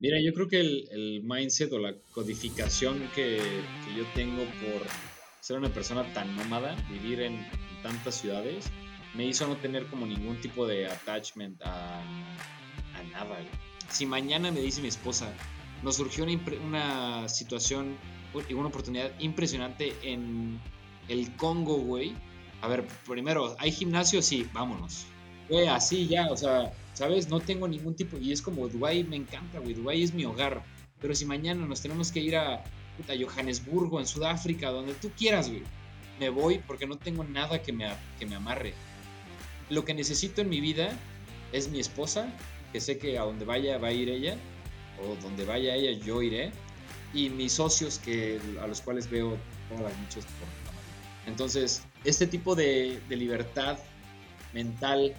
Mira, yo creo que el, mindset o la codificación que, yo tengo por ser una persona tan nómada, vivir en, tantas ciudades, me hizo no tener como ningún tipo de attachment a, nada. Si mañana me dice mi esposa, nos surgió una, una situación y una oportunidad impresionante en el Congo, güey. A ver, primero, ¿hay gimnasio? Sí, vámonos. Güey, así ya, o sea, ¿sabes? No tengo ningún tipo. Y es como, Dubái me encanta, güey. Dubái es mi hogar. Pero si mañana nos tenemos que ir a, puta, Johannesburgo, en Sudáfrica, donde tú quieras, güey. Me voy porque no tengo nada que me, que me amarre. Lo que necesito en mi vida es mi esposa, que sé que a donde vaya va a ir ella, o donde vaya ella yo iré, y mis socios que, a los cuales veo todas las noches por Entonces, este tipo de, de libertad mental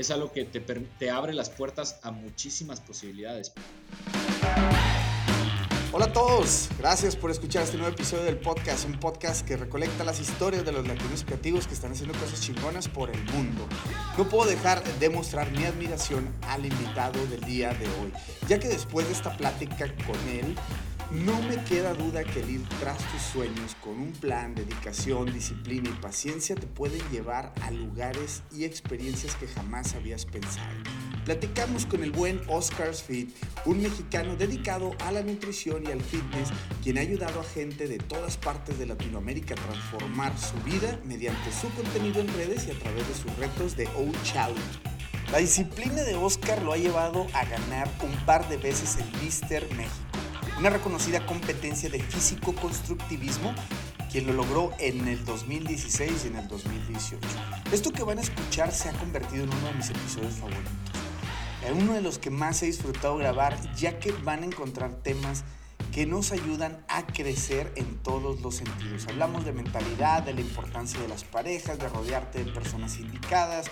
es algo que te, te abre las puertas a muchísimas posibilidades. Hola a todos, gracias por escuchar este nuevo episodio del podcast, un podcast que recolecta las historias de los latinos creativos que están haciendo cosas chingonas por el mundo. No puedo dejar de mostrar mi admiración al invitado del día de hoy, ya que después de esta plática con él, no me queda duda que el ir tras tus sueños con un plan, dedicación, disciplina y paciencia te pueden llevar a lugares y experiencias que jamás habías pensado. Platicamos con el buen Oscar Fit, un mexicano dedicado a la nutrición y al fitness, quien ha ayudado a gente de todas partes de Latinoamérica a transformar su vida mediante su contenido en redes y a través de sus retos de O Challenge. La disciplina de Oscar lo ha llevado a ganar un par de veces el Mister México una reconocida competencia de físico-constructivismo, quien lo logró en el 2016 y en el 2018. Esto que van a escuchar se ha convertido en uno de mis episodios favoritos. En uno de los que más he disfrutado grabar, ya que van a encontrar temas que nos ayudan a crecer en todos los sentidos. Hablamos de mentalidad, de la importancia de las parejas, de rodearte de personas indicadas,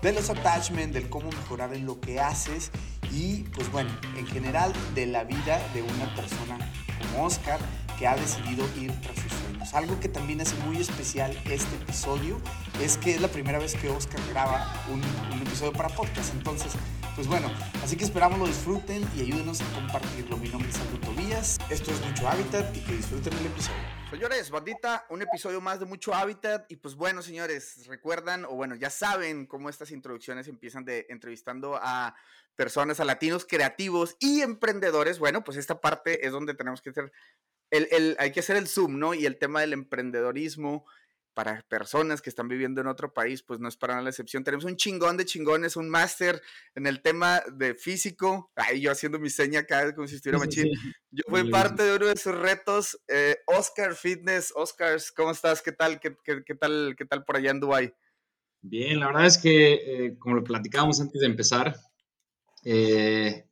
de los attachments, del cómo mejorar en lo que haces y pues bueno, en general de la vida de una persona como Oscar que ha decidido ir tras sus sueños. Algo que también hace muy especial este episodio es que es la primera vez que Oscar graba un, episodio para podcast. Entonces, pues bueno, así que esperamos lo disfruten y ayúdenos a compartirlo. Mi nombre es Aldo Tobías, esto es Mucho Hábitat y que disfruten el episodio. Señores, bandita, un episodio más de Mucho Hábitat. Y pues bueno, señores, recuerdan, o bueno, ya saben cómo estas introducciones empiezan de entrevistando a personas, a latinos creativos y emprendedores. Bueno, pues esta parte es donde tenemos que hacer, el, el, hay que hacer el zoom, ¿no? Y el tema del emprendedorismo para personas que están viviendo en otro país, pues no es para nada la excepción. Tenemos un chingón de chingones, un máster en el tema de físico. Ay, yo haciendo mi seña acá como si estuviera machín. Yo fui parte de uno de sus retos. Eh, Oscar Fitness. Oscars, ¿cómo estás? ¿Qué tal? ¿Qué, qué, tal? ¿Qué tal por allá en Dubai? Bien, la verdad es que, eh, como lo platicábamos antes de empezar, eh,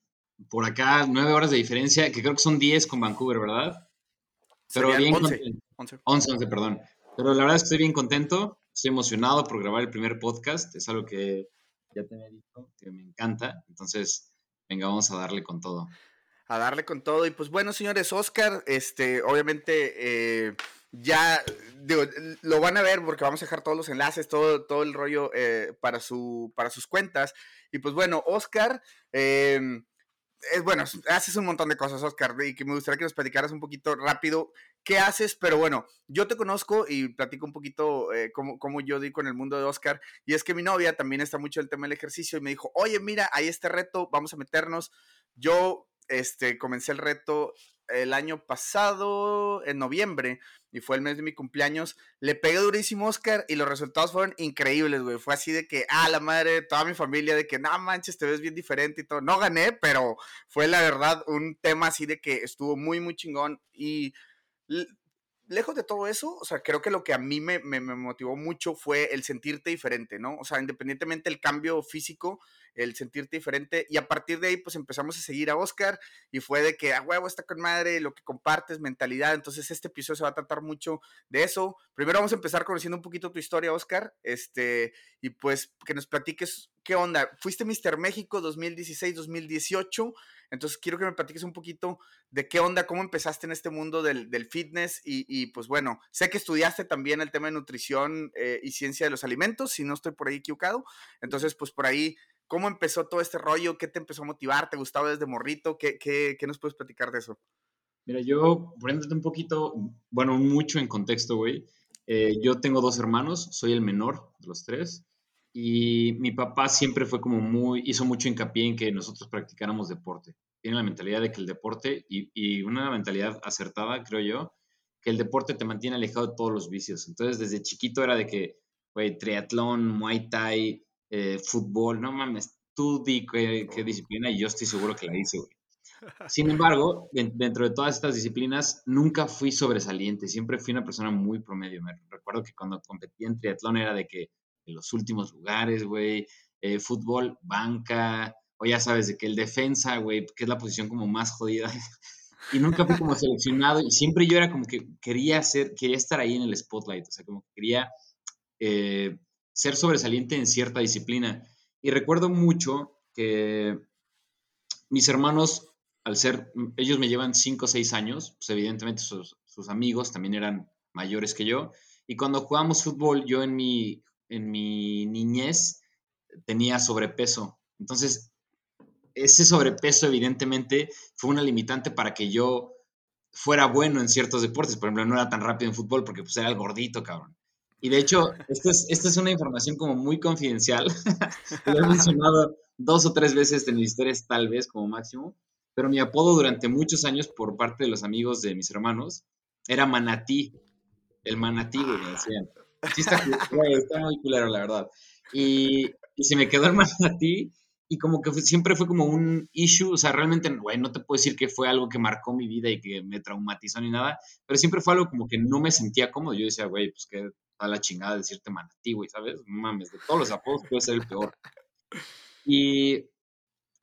por acá nueve horas de diferencia, que creo que son diez con Vancouver, ¿verdad? Pero bien. 11, 11. 11, perdón. Pero la verdad es que estoy bien contento, estoy emocionado por grabar el primer podcast, es algo que ya te había dicho, que me encanta, entonces venga, vamos a darle con todo. A darle con todo, y pues bueno, señores, Oscar, este, obviamente... Eh, ya digo, lo van a ver porque vamos a dejar todos los enlaces, todo, todo el rollo eh, para, su, para sus cuentas. Y pues bueno, Oscar, eh, es bueno, haces un montón de cosas, Oscar, y que me gustaría que nos platicaras un poquito rápido qué haces, pero bueno, yo te conozco y platico un poquito eh, cómo, cómo, yo di con el mundo de Oscar, y es que mi novia también está mucho el tema del ejercicio y me dijo, oye, mira, hay este reto, vamos a meternos. Yo este, comencé el reto el año pasado, en noviembre, y fue el mes de mi cumpleaños, le pegué durísimo Oscar y los resultados fueron increíbles, güey. Fue así de que, ah, la madre, toda mi familia, de que, no manches, te ves bien diferente y todo. No gané, pero fue la verdad un tema así de que estuvo muy, muy chingón y lejos de todo eso, o sea, creo que lo que a mí me, me, motivó mucho fue el sentirte diferente, ¿no? O sea, independientemente del cambio físico, el sentirte diferente. Y a partir de ahí, pues empezamos a seguir a Oscar y fue de que a huevo está con madre, lo que compartes, mentalidad. Entonces, este episodio se va a tratar mucho de eso. Primero vamos a empezar conociendo un poquito tu historia, Oscar, este, y pues que nos platiques qué onda. Fuiste Mister México 2016-2018. Entonces quiero que me platiques un poquito de qué onda, cómo empezaste en este mundo del, fitness y, pues bueno, sé que estudiaste también el tema de nutrición eh, y ciencia de los alimentos, si no estoy por ahí equivocado. Entonces pues por ahí ¿Cómo empezó todo este rollo? ¿Qué te empezó a motivar? ¿Te gustaba desde morrito? ¿Qué, qué, qué nos puedes platicar de eso? Mira, yo, poniéndote un poquito, bueno, mucho en contexto, güey. Eh, yo tengo dos hermanos, soy el menor de los tres. Y mi papá siempre fue como muy, hizo mucho hincapié en que nosotros practicáramos deporte. Tiene la mentalidad de que el deporte, y, y una mentalidad acertada, creo yo, que el deporte te mantiene alejado de todos los vicios. Entonces, desde chiquito era de que, güey, triatlón, muay thai, eh, fútbol, no mames, tú di qué, qué, disciplina y yo estoy seguro que la hice, güey. Sin embargo, dentro de todas estas disciplinas, nunca fui sobresaliente, siempre fui una persona muy promedio. Me recuerdo que cuando competía en triatlón era de que en los últimos lugares, güey, eh, fútbol, banca, o ya sabes, de que el defensa, güey, que es la posición como más jodida, y nunca fui como seleccionado, y siempre yo era como que quería ser, quería estar ahí en el spotlight, o sea, como que quería eh, ser sobresaliente en cierta disciplina. Y recuerdo mucho que mis hermanos, al ser, ellos me llevan 5 o 6 años, pues evidentemente sus, amigos también eran mayores que yo. Y cuando jugábamos fútbol, yo en mi, en mi niñez tenía sobrepeso. Entonces, ese sobrepeso evidentemente fue una limitante para que yo fuera bueno en ciertos deportes. Por ejemplo, no era tan rápido en fútbol porque pues era el gordito, cabrón. Y de hecho, esta es, esta es una información como muy confidencial. Lo he mencionado dos o tres veces en mis historias, tal vez como máximo. Pero mi apodo durante muchos años por parte de los amigos de mis hermanos era Manatí. El Manatí, güey, me decían. Sí está, está muy culero, la verdad. Y, y se me quedó el Manatí y como que siempre fue como un issue, o sea, realmente, güey, no te puedo decir que fue algo que marcó mi vida y que me traumatizó ni nada, pero siempre fue algo como que no me sentía cómodo. Yo decía, güey, pues que a la chingada decirte manatí, güey, ¿sabes? Mames, de todos los apodos puede ser el peor. Y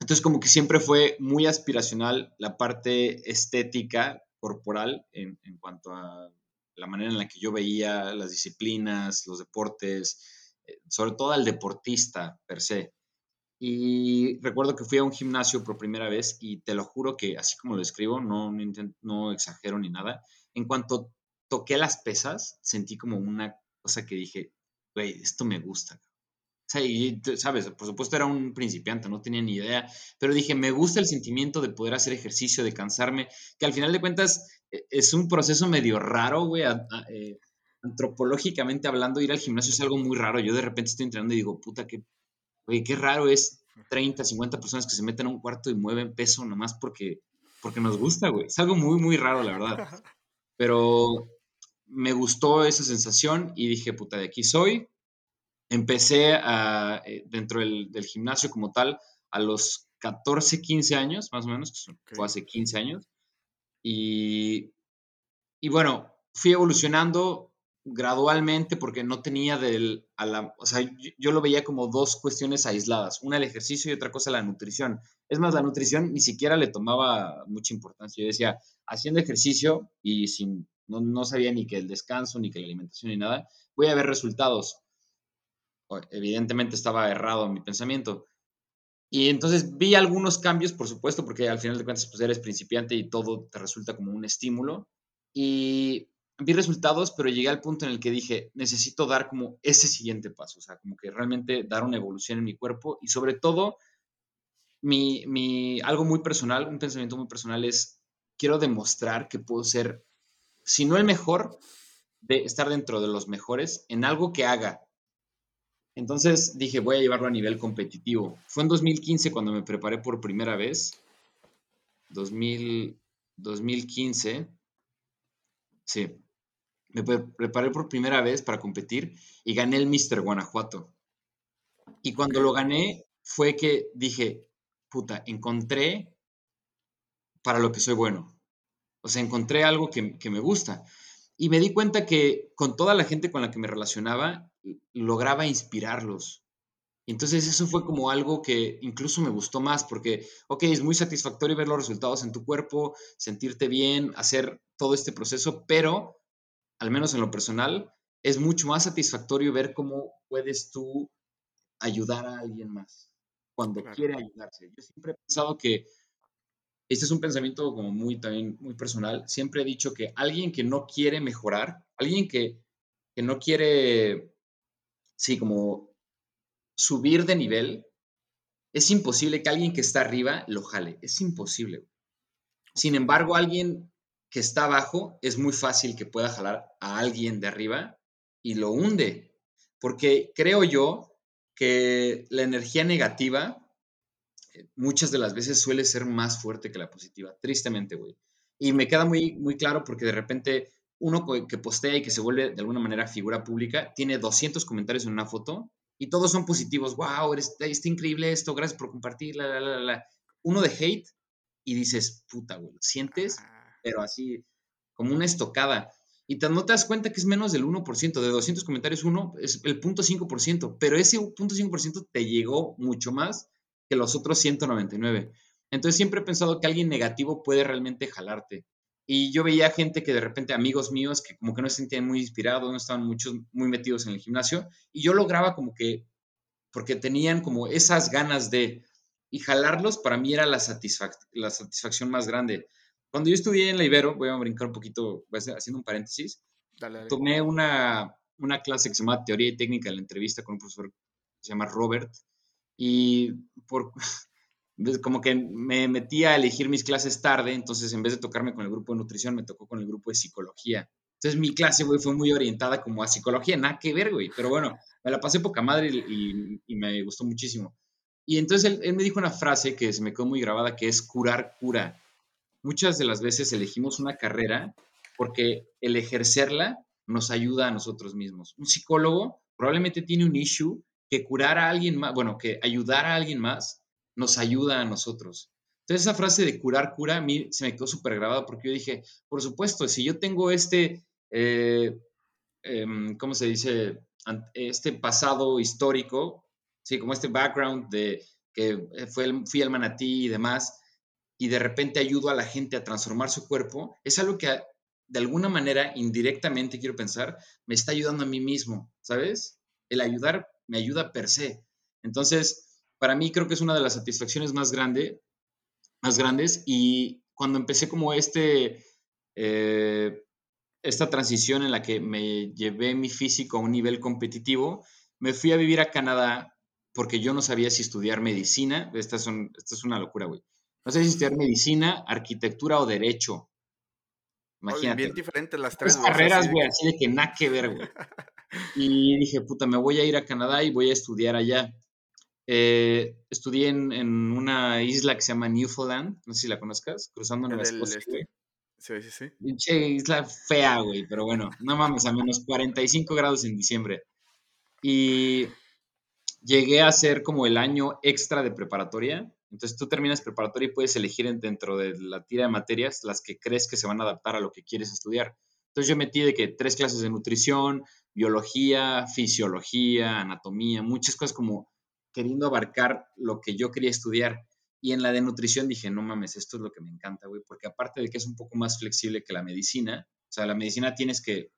entonces como que siempre fue muy aspiracional la parte estética corporal en, en cuanto a la manera en la que yo veía las disciplinas, los deportes, eh, sobre todo al deportista per se. Y recuerdo que fui a un gimnasio por primera vez y te lo juro que así como lo escribo, no, no, exagero ni nada. En cuanto toqué las pesas, sentí como una cosa que dije, güey, esto me gusta. O sea, y sabes, por supuesto era un principiante, no tenía ni idea, pero dije, me gusta el sentimiento de poder hacer ejercicio, de cansarme, que al final de cuentas e, es un proceso medio raro, güey, eh, antropológicamente hablando, ir al gimnasio es algo muy raro. Yo de repente estoy entrenando y digo, puta, qué Oye, qué raro es 30, 50 personas que se meten a un cuarto y mueven peso nomás porque, porque nos gusta, güey. Es algo muy, muy raro, la verdad. Pero me gustó esa sensación y dije, puta, de aquí soy. Empecé a, eh, dentro del, gimnasio como tal a los 14, 15 años, más o menos, que fue hace 15 años. Y, y bueno, fui evolucionando gradualmente porque no tenía del, a la, o sea, yo, lo veía como dos cuestiones aisladas, una el ejercicio y otra cosa la nutrición. Es más, la nutrición ni siquiera le tomaba mucha importancia. Yo decía, haciendo ejercicio y sin, no, no sabía ni que el descanso, ni que la alimentación, ni nada, voy a ver resultados. Evidentemente estaba errado mi pensamiento. Y entonces vi algunos cambios, por supuesto, porque al final de cuentas pues eres principiante y todo te resulta como un estímulo. Y vi resultados, pero llegué al punto en el que dije, necesito dar como ese siguiente paso, o sea, como que realmente dar una evolución en mi cuerpo y sobre todo, mi, mi, algo muy personal, un pensamiento muy personal es, quiero demostrar que puedo ser, si no el mejor, de estar dentro de los mejores en algo que haga. Entonces dije, voy a llevarlo a nivel competitivo. Fue en 2015 cuando me preparé por primera vez. 2000, 2015. Sí, me preparé por primera vez para competir y gané el Mister Guanajuato. Y cuando lo gané fue que dije, puta, encontré para lo que soy bueno. O sea, encontré algo que, que me gusta. Y me di cuenta que con toda la gente con la que me relacionaba, lograba inspirarlos. Entonces eso fue como algo que incluso me gustó más porque, ok, es muy satisfactorio ver los resultados en tu cuerpo, sentirte bien, hacer todo este proceso, pero al menos en lo personal, es mucho más satisfactorio ver cómo puedes tú ayudar a alguien más cuando quiere ayudarse. Yo siempre he pensado que este es un pensamiento como muy también muy personal. Siempre he dicho que alguien que no quiere mejorar, alguien que, que no quiere, sí, como subir de nivel, es imposible que alguien que está arriba lo jale. Es imposible. Sin embargo, alguien que está abajo es muy fácil que pueda jalar a alguien de arriba y lo hunde. Porque creo yo que la energía negativa muchas de las veces suele ser más fuerte que la positiva, tristemente, güey. Y me queda muy, muy claro porque de repente uno que postea y que se vuelve de alguna manera figura pública tiene 200 comentarios en una foto y todos son positivos. Wow, eres, está increíble esto, gracias por compartir, la, la, la, Uno de hate y dices, puta, güey, lo sientes, pero así como una estocada. Y te, no te das cuenta que es menos del 1%, de 200 comentarios, uno es el 0.5%, pero ese 0.5% te llegó mucho más que los otros 199. Entonces siempre he pensado que alguien negativo puede realmente jalarte. Y yo veía gente que de repente, amigos míos, que como que no se sentían muy inspirados, no estaban muchos muy metidos en el gimnasio, y yo lograba como que, porque tenían como esas ganas de, y jalarlos para mí era la, la satisfacción más grande. Cuando yo estudié en la Ibero, voy a brincar un poquito, voy a haciendo un paréntesis, tomé una, una clase que se llama Teoría y Técnica de la Entrevista con un profesor que se llama Robert, y por, como que me metí a elegir mis clases tarde, entonces en vez de tocarme con el grupo de nutrición, me tocó con el grupo de psicología. Entonces mi clase, güey, fue muy orientada como a psicología, nada que ver, güey, pero bueno, me la pasé poca madre y, y, me gustó muchísimo. Y entonces él, él, me dijo una frase que se me quedó muy grabada, que es curar cura. Muchas de las veces elegimos una carrera porque el ejercerla nos ayuda a nosotros mismos. Un psicólogo probablemente tiene un issue que curar a alguien más, bueno, que ayudar a alguien más nos ayuda a nosotros. Entonces esa frase de curar cura a mí se me quedó súper grabada porque yo dije, por supuesto, si yo tengo este, eh, em, ¿cómo se dice? Este pasado histórico, sí, como este background de que fue el, fui al manatí y demás, y de repente ayudo a la gente a transformar su cuerpo, es algo que de alguna manera, indirectamente, quiero pensar, me está ayudando a mí mismo, ¿sabes? El ayudar me ayuda per se. Entonces, para mí creo que es una de las satisfacciones más, grande, más grandes y cuando empecé como este, eh, esta transición en la que me llevé mi físico a un nivel competitivo, me fui a vivir a Canadá porque yo no sabía si estudiar medicina, esta, es una locura, güey. No sé si estudiar medicina, arquitectura o derecho. Imagínate. Bien diferentes las tres. carreras, güey, así de que nada que ver, güey. Y dije, puta, me voy a ir a Canadá y voy a estudiar allá. Eh, estudié en, en, una isla que se llama Newfoundland, no sé si la conozcas, cruzando Nueva Escocia. Este. Sí, sí, sí. Pinche isla fea, güey, pero bueno, no mames, a menos 45 grados en diciembre. Y llegué a hacer como el año extra de preparatoria. Entonces tú terminas preparatoria y puedes elegir dentro de la tira de materias las que crees que se van a adaptar a lo que quieres estudiar. Entonces yo metí de que tres clases de nutrición, biología, fisiología, anatomía, muchas cosas como queriendo abarcar lo que yo quería estudiar. Y en la de nutrición dije, no mames, esto es lo que me encanta, güey, porque aparte de que es un poco más flexible que la medicina, o sea, la medicina tienes que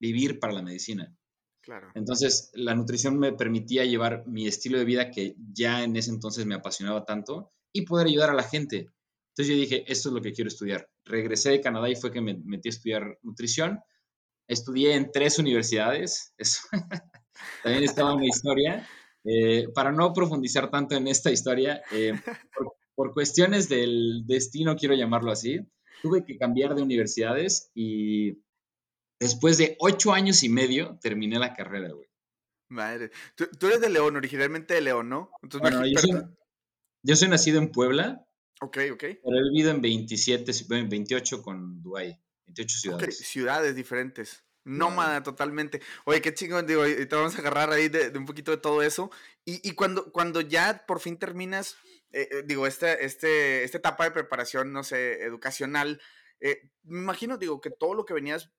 vivir para la medicina. Claro. Entonces, la nutrición me permitía llevar mi estilo de vida que ya en ese entonces me apasionaba tanto y poder ayudar a la gente. Entonces yo dije, esto es lo que quiero estudiar. Regresé de Canadá y fue que me metí a estudiar nutrición. Estudié en tres universidades, eso también estaba en la historia. Eh, para no profundizar tanto en esta historia, eh, por, cuestiones del destino, quiero llamarlo así, tuve que cambiar de universidades y después de ocho años y medio terminé la carrera, güey. Madre, tú, eres de León, originalmente de León, ¿no? bueno, yo, soy, nacido en Puebla. Ok, ok. Pero he vivido en 27, 28 con Dubái, 28 ciudades. ciudades diferentes. Nómada totalmente. Oye, qué chingón, digo, te vamos a agarrar ahí de, un poquito de todo eso. Y, cuando, cuando ya por fin terminas, eh, eh, digo, este, este, esta etapa de preparación, no sé, educacional, eh, me imagino, digo, que todo lo que venías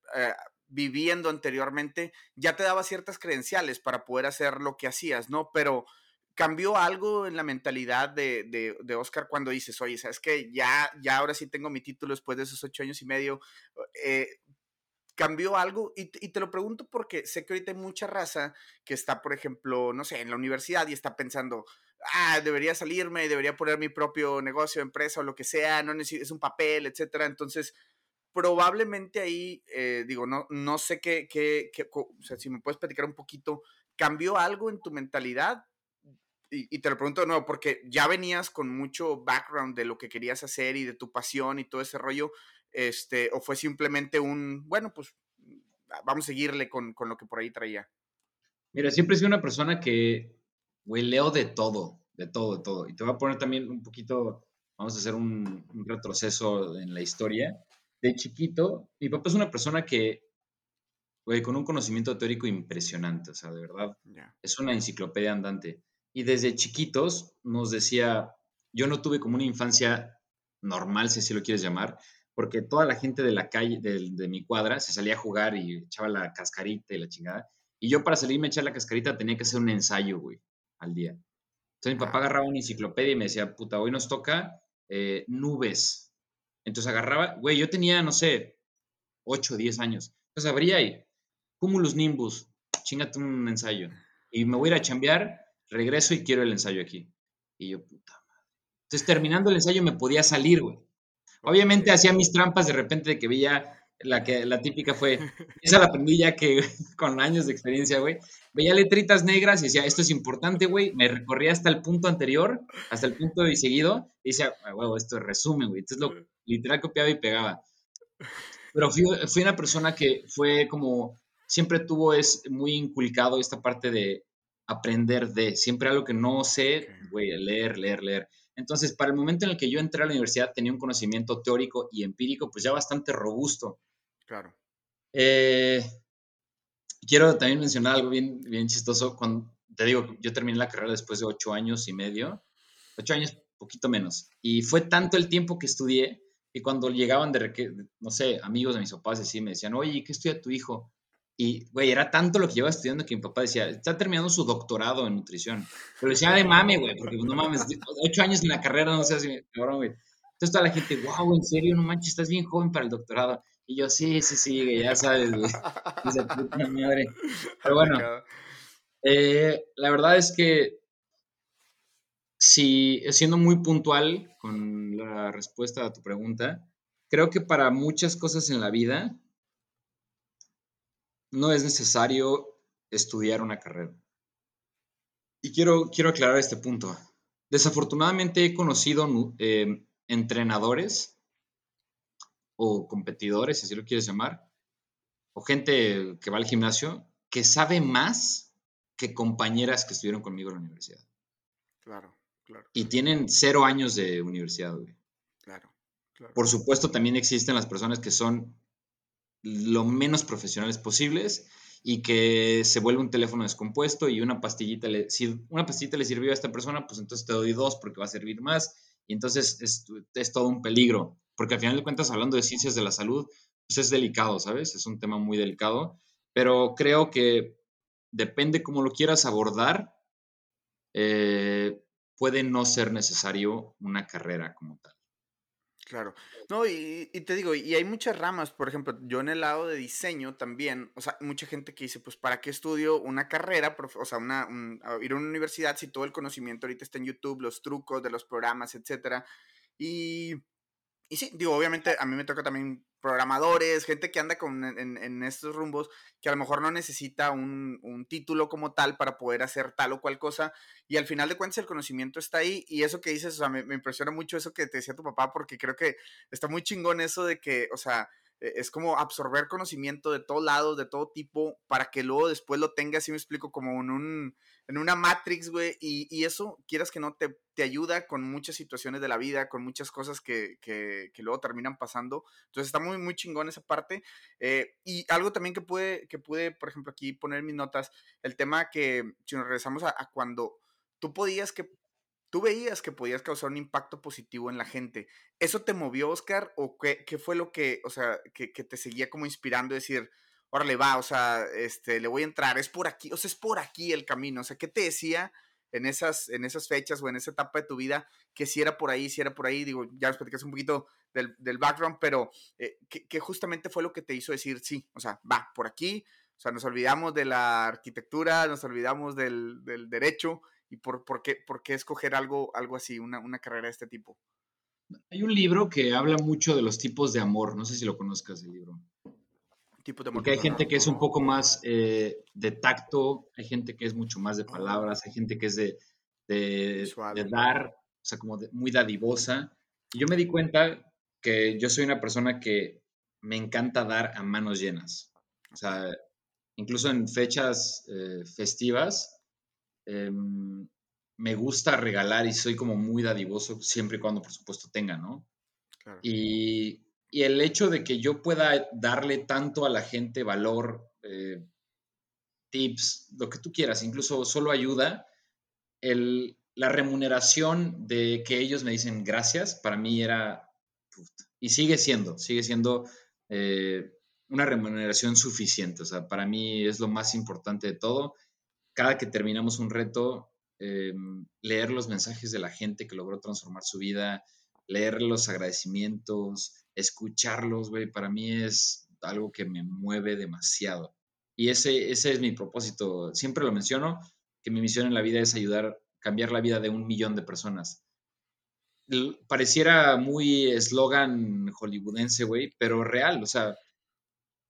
viviendo anteriormente ya te daba ciertas credenciales para poder hacer lo que hacías, ¿no? Pero cambió algo en la mentalidad de, de, de, Oscar cuando dices, oye, sabes que ya, ya ahora sí tengo mi título después de esos ocho años y medio. Eh, cambió algo y, te lo pregunto porque sé que ahorita hay mucha raza que está, por ejemplo, no sé, en la universidad y está pensando, ah, debería salirme, debería poner mi propio negocio, empresa o lo que sea, no necesito, es un papel, etcétera. Entonces, probablemente ahí, eh, digo, no, no sé qué, qué, qué, o sea, si me puedes platicar un poquito, ¿cambió algo en tu mentalidad y, te lo pregunto de nuevo, porque ya venías con mucho background de lo que querías hacer y de tu pasión y todo ese rollo, este, o fue simplemente un, bueno, pues vamos a seguirle con, con lo que por ahí traía. Mira, siempre he sido una persona que, güey, leo de todo, de todo, de todo. Y te voy a poner también un poquito, vamos a hacer un, retroceso en la historia. De chiquito, mi papá es una persona que, güey, con un conocimiento teórico impresionante, o sea, de verdad, es una enciclopedia andante. Y desde chiquitos nos decía, yo no tuve como una infancia normal, si así lo quieres llamar, porque toda la gente de la calle, de, de mi cuadra, se salía a jugar y echaba la cascarita y la chingada. Y yo para salirme a echar la cascarita tenía que hacer un ensayo, güey, al día. Entonces mi papá agarraba una enciclopedia y me decía, puta, hoy nos toca eh, nubes. Entonces agarraba, güey, yo tenía, no sé, 8 o 10 años. Entonces abría y, cumulus nimbus, chingate un ensayo. Y me voy a ir a chambear, regreso y quiero el ensayo aquí. Y yo, puta madre. Entonces terminando el ensayo me podía salir, güey. Obviamente hacía mis trampas de repente de que veía la, que, la típica fue, esa la aprendí ya que con años de experiencia, güey. Veía letritas negras y decía, esto es importante, güey. Me recorría hasta el punto anterior, hasta el punto de seguido, y decía, güey, esto es resumen, güey. Entonces lo literal copiaba y pegaba. Pero fui, fui, una persona que fue como, siempre tuvo es muy inculcado esta parte de aprender de, siempre algo que no sé, güey, leer, leer, leer. Entonces, para el momento en el que yo entré a la universidad, tenía un conocimiento teórico y empírico, pues ya bastante robusto. Claro. Eh, quiero también mencionar algo bien, bien chistoso. Cuando, te digo, yo terminé la carrera después de ocho años y medio, ocho años, poquito menos. Y fue tanto el tiempo que estudié que cuando llegaban de, no sé, amigos de mis papás, así me decían, oye, ¿qué estudia tu hijo? Y, güey, era tanto lo que llevaba estudiando que mi papá decía, está terminando su doctorado en nutrición. Pero decía de mame, güey, porque no mames, ocho años en la carrera, no sé si, cabrón, güey. Entonces toda la gente, wow, en serio, no manches, estás bien joven para el doctorado. Y yo, sí, sí, sí, ya sabes, güey. Dice, puta madre. Pero bueno, eh, la verdad es que, si, siendo muy puntual con la respuesta a tu pregunta, creo que para muchas cosas en la vida, no es necesario estudiar una carrera. Y quiero, quiero aclarar este punto. Desafortunadamente he conocido eh, entrenadores o competidores, si así lo quieres llamar, o gente que va al gimnasio que sabe más que compañeras que estuvieron conmigo en la universidad. Claro, claro. Y tienen cero años de universidad, güey. Claro, claro. Por supuesto, también existen las personas que son lo menos profesionales posibles y que se vuelve un teléfono descompuesto y una pastillita, le, si una pastillita le sirvió a esta persona, pues entonces te doy dos porque va a servir más y entonces es, todo un peligro, porque al final de cuentas hablando de ciencias de la salud, pues es delicado, ¿sabes? Es un tema muy delicado, pero creo que depende cómo lo quieras abordar, eh, puede no ser necesario una carrera como tal. Claro. No, y, te digo, y hay muchas ramas, por ejemplo, yo en el lado de diseño también, o sea, mucha gente que dice, pues, ¿para qué estudio una carrera? O sea, una, ir a una universidad si todo el conocimiento ahorita está en YouTube, los trucos de los programas, etcétera. Y y sí, digo, obviamente a mí me toca también programadores, gente que anda con, en, estos rumbos, que a lo mejor no necesita un, título como tal para poder hacer tal o cual cosa. Y al final de cuentas el conocimiento está ahí. Y eso que dices, o sea, me, me impresiona mucho eso que te decía tu papá, porque creo que está muy chingón eso de que, o sea, e, es como absorber conocimiento de todos lados, de todo tipo, para que luego después lo tengas, si me explico, como en un en una Matrix, güey, y, eso, quieras que no, te, te, ayuda con muchas situaciones de la vida, con muchas cosas que, que, que luego terminan pasando. Entonces está muy, muy chingón esa parte. Eh, y algo también que pude, que pude, por ejemplo, aquí poner mis notas, el tema que, si nos regresamos a, cuando tú podías que tú veías que podías causar un impacto positivo en la gente. ¿Eso te movió, Oscar? ¿O qué, qué fue lo que, o sea, que, que, te seguía como inspirando a decir, órale, va, o sea, este, le voy a entrar, es por aquí, o sea, es por aquí el camino, o sea, ¿qué te decía en esas, en esas fechas o en esa etapa de tu vida que si era por ahí, si era por ahí, digo, ya nos platicas un poquito del, del background, pero eh, ¿qué, justamente fue lo que te hizo decir, sí, o sea, va, por aquí, o sea, nos olvidamos de la arquitectura, nos olvidamos del, del derecho, y por, por, qué, por qué escoger algo, algo así, una, una carrera de este tipo. Hay un libro que habla mucho de los tipos de amor, no sé si lo conozcas el libro. Porque hay gente que es un poco más eh, de tacto, hay gente que es mucho más de palabras, hay gente que es de, de, dar, o sea, como muy dadivosa. Y yo me di cuenta que yo soy una persona que me encanta dar a manos llenas. O sea, incluso en fechas eh, festivas, em, me gusta regalar y soy como muy dadivoso siempre y cuando, por supuesto, tenga, ¿no? Y, y, el hecho de que yo pueda darle tanto a la gente valor, eh, tips, lo que tú quieras, incluso solo ayuda, el, la remuneración de que ellos me dicen gracias, para mí era, y sigue siendo, sigue siendo eh, una remuneración suficiente. O sea, para mí es lo más importante de todo. Cada que terminamos un reto, eh, leer los mensajes de la gente que logró transformar su vida, leer los agradecimientos, escucharlos, güey, para mí es algo que me mueve demasiado. Y ese, ese es mi propósito. Siempre lo menciono, que mi misión en la vida es ayudar, cambiar la vida de un millón de personas. Pareciera muy eslogan hollywoodense, güey, pero real. O sea,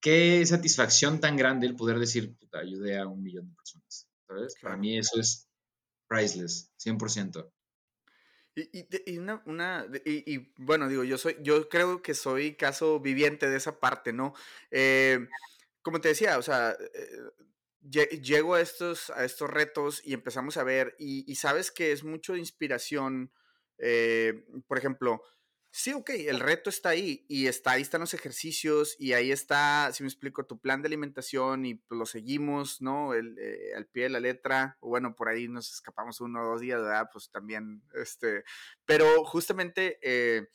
qué satisfacción tan grande el poder decir, puta, ayudé a un millón de personas. ¿Sabes? Para mí eso es priceless, 100%. Y, y, una, una y, bueno, digo, yo soy, yo creo que soy caso viviente de esa parte, ¿no? Eh, como te decía, o sea, eh, llego a estos, a estos retos y empezamos a ver, y, sabes que es mucho de inspiración, eh, por ejemplo, Sí, ok, el reto está ahí y está, ahí están los ejercicios y ahí está, si me explico, tu plan de alimentación y pues, lo seguimos, ¿no? El, eh, al pie de la letra, o bueno, por ahí nos escapamos uno o dos días, ¿verdad? Pues también, este, pero justamente eh,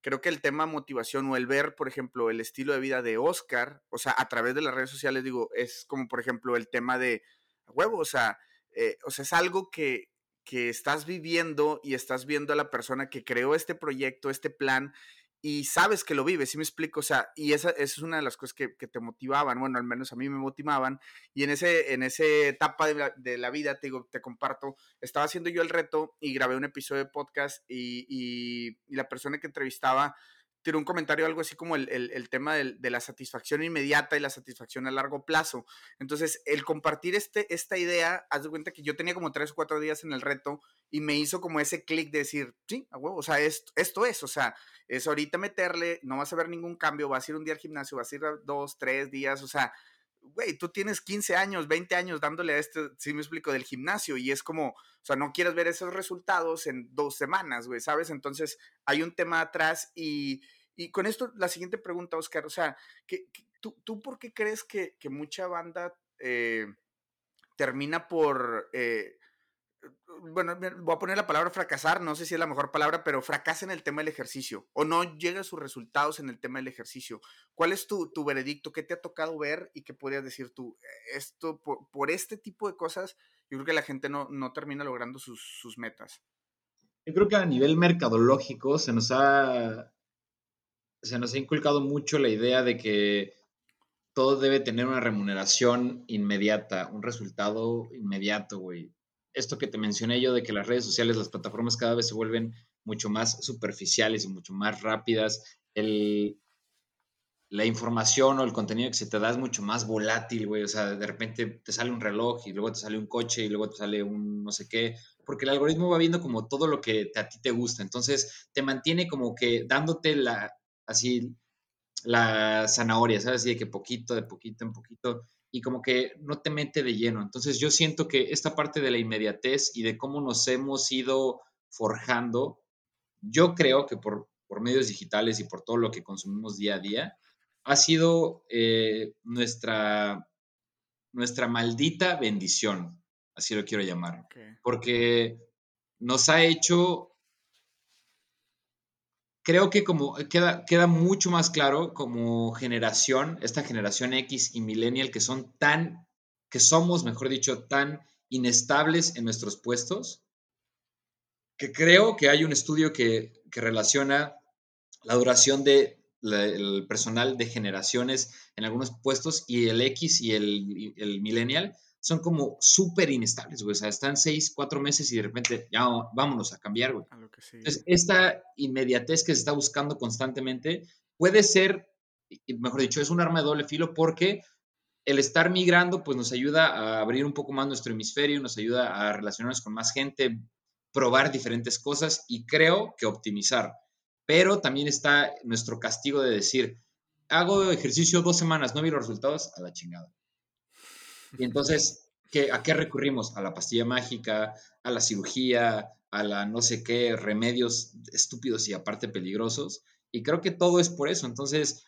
creo que el tema motivación o el ver, por ejemplo, el estilo de vida de Oscar, o sea, a través de las redes sociales, digo, es como, por ejemplo, el tema de huevo, o sea, eh, o sea, es algo que, que estás viviendo y estás viendo a la persona que creó este proyecto, este plan, y sabes que lo vive, ¿sí me explico? O sea, y esa, es una de las cosas que, te motivaban, bueno, al menos a mí me motivaban, y en ese, en ese etapa de la, vida, te digo, te comparto, estaba haciendo yo el reto y grabé un episodio de podcast y, y la persona que entrevistaba tiró un comentario algo así como el, tema de la satisfacción inmediata y la satisfacción a largo plazo. Entonces, el compartir este, esta idea, haz de cuenta que yo tenía como tres o cuatro días en el reto y me hizo como ese clic de decir, sí, a huevo, o sea, esto, esto es, o sea, es ahorita meterle, no vas a ver ningún cambio, vas a ir un día al gimnasio, vas a ir dos, tres días, o sea, güey, tú tienes 15 años, 20 años dándole a este, si me explico, del gimnasio y es como, o sea, no quieres ver esos resultados en dos semanas, güey, ¿sabes? Entonces hay un tema atrás y, y con esto la siguiente pregunta, Oscar, o sea, que, tú, tú, por qué crees que, que mucha banda eh, termina por... Eh, bueno, voy a poner la palabra fracasar, no sé si es la mejor palabra, pero fracasa en el tema del ejercicio o no llega a sus resultados en el tema del ejercicio. ¿Cuál es tu, tu veredicto? ¿Qué te ha tocado ver y qué podrías decir tú? Esto, por, por, este tipo de cosas, yo creo que la gente no, no termina logrando sus, sus metas. Yo creo que a nivel mercadológico se nos ha, se nos ha inculcado mucho la idea de que todo debe tener una remuneración inmediata, un resultado inmediato, güey esto que te mencioné yo de que las redes sociales, las plataformas cada vez se vuelven mucho más superficiales y mucho más rápidas, el, la información o el contenido que se te da es mucho más volátil, güey, o sea, de repente te sale un reloj y luego te sale un coche y luego te sale un no sé qué, porque el algoritmo va viendo como todo lo que a ti te gusta, entonces te mantiene como que dándote la, así, la zanahoria, ¿sabes? Así de que poquito, de poquito en poquito, y como que no te mete de lleno. Entonces yo siento que esta parte de la inmediatez y de cómo nos hemos ido forjando, yo creo que por, por medios digitales y por todo lo que consumimos día a día, ha sido eh, nuestra, nuestra maldita bendición, así lo quiero llamar, porque nos ha hecho creo que como queda, queda mucho más claro como generación, esta generación X y millennial que son tan, que somos, mejor dicho, tan inestables en nuestros puestos, que creo que hay un estudio que, relaciona la duración del el personal de generaciones en algunos puestos y el X y el, el millennial son como súper inestables, güey. O sea, están seis, cuatro meses y de repente, ya vámonos a cambiar, güey. Entonces, esta inmediatez que se está buscando constantemente puede ser, mejor dicho, es un arma de doble filo porque el estar migrando, pues nos ayuda a abrir un poco más nuestro hemisferio, nos ayuda a relacionarnos con más gente, probar diferentes cosas y creo que optimizar. Pero también está nuestro castigo de decir, hago ejercicio dos semanas, no vi los resultados, a la chingada. Y entonces, ¿qué, ¿a qué recurrimos? A la pastilla mágica, a la cirugía, a la no sé qué, remedios estúpidos y aparte peligrosos. Y creo que todo es por eso. Entonces,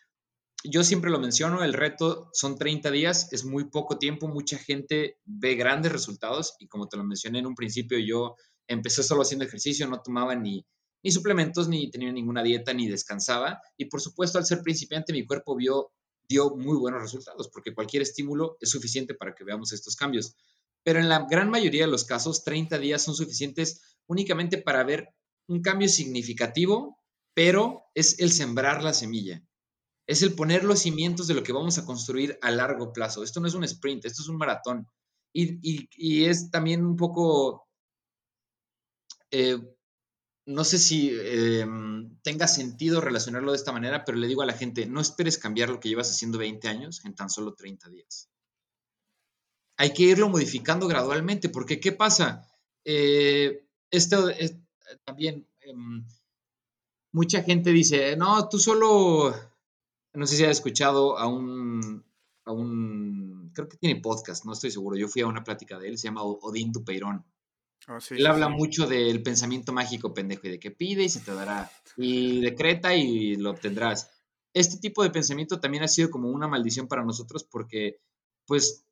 yo siempre lo menciono, el reto son 30 días, es muy poco tiempo, mucha gente ve grandes resultados y como te lo mencioné en un principio, yo empecé solo haciendo ejercicio, no tomaba ni, ni suplementos, ni tenía ninguna dieta, ni descansaba. Y por supuesto, al ser principiante, mi cuerpo vio, dio muy buenos resultados, porque cualquier estímulo es suficiente para que veamos estos cambios. Pero en la gran mayoría de los casos, 30 días son suficientes únicamente para ver un cambio significativo, pero es el sembrar la semilla es el poner los cimientos de lo que vamos a construir a largo plazo. Esto no es un sprint, esto es un maratón. Y, es también un poco, eh, no sé si em, tenga sentido relacionarlo de esta manera, pero le digo a la gente, no esperes cambiar lo que llevas haciendo 20 años en tan solo 30 días. Hay que irlo modificando gradualmente, porque ¿qué pasa? Eh, esto es, también, em, mucha gente dice, no, tú solo no sé si has escuchado a un, a un, creo que tiene podcast, no estoy seguro, yo fui a una plática de él, se llama Odín Tupeirón. Oh, él habla mucho del pensamiento mágico pendejo y de que pide y se te dará, y decreta y lo obtendrás. Este tipo de pensamiento también ha sido como una maldición para nosotros porque, pues,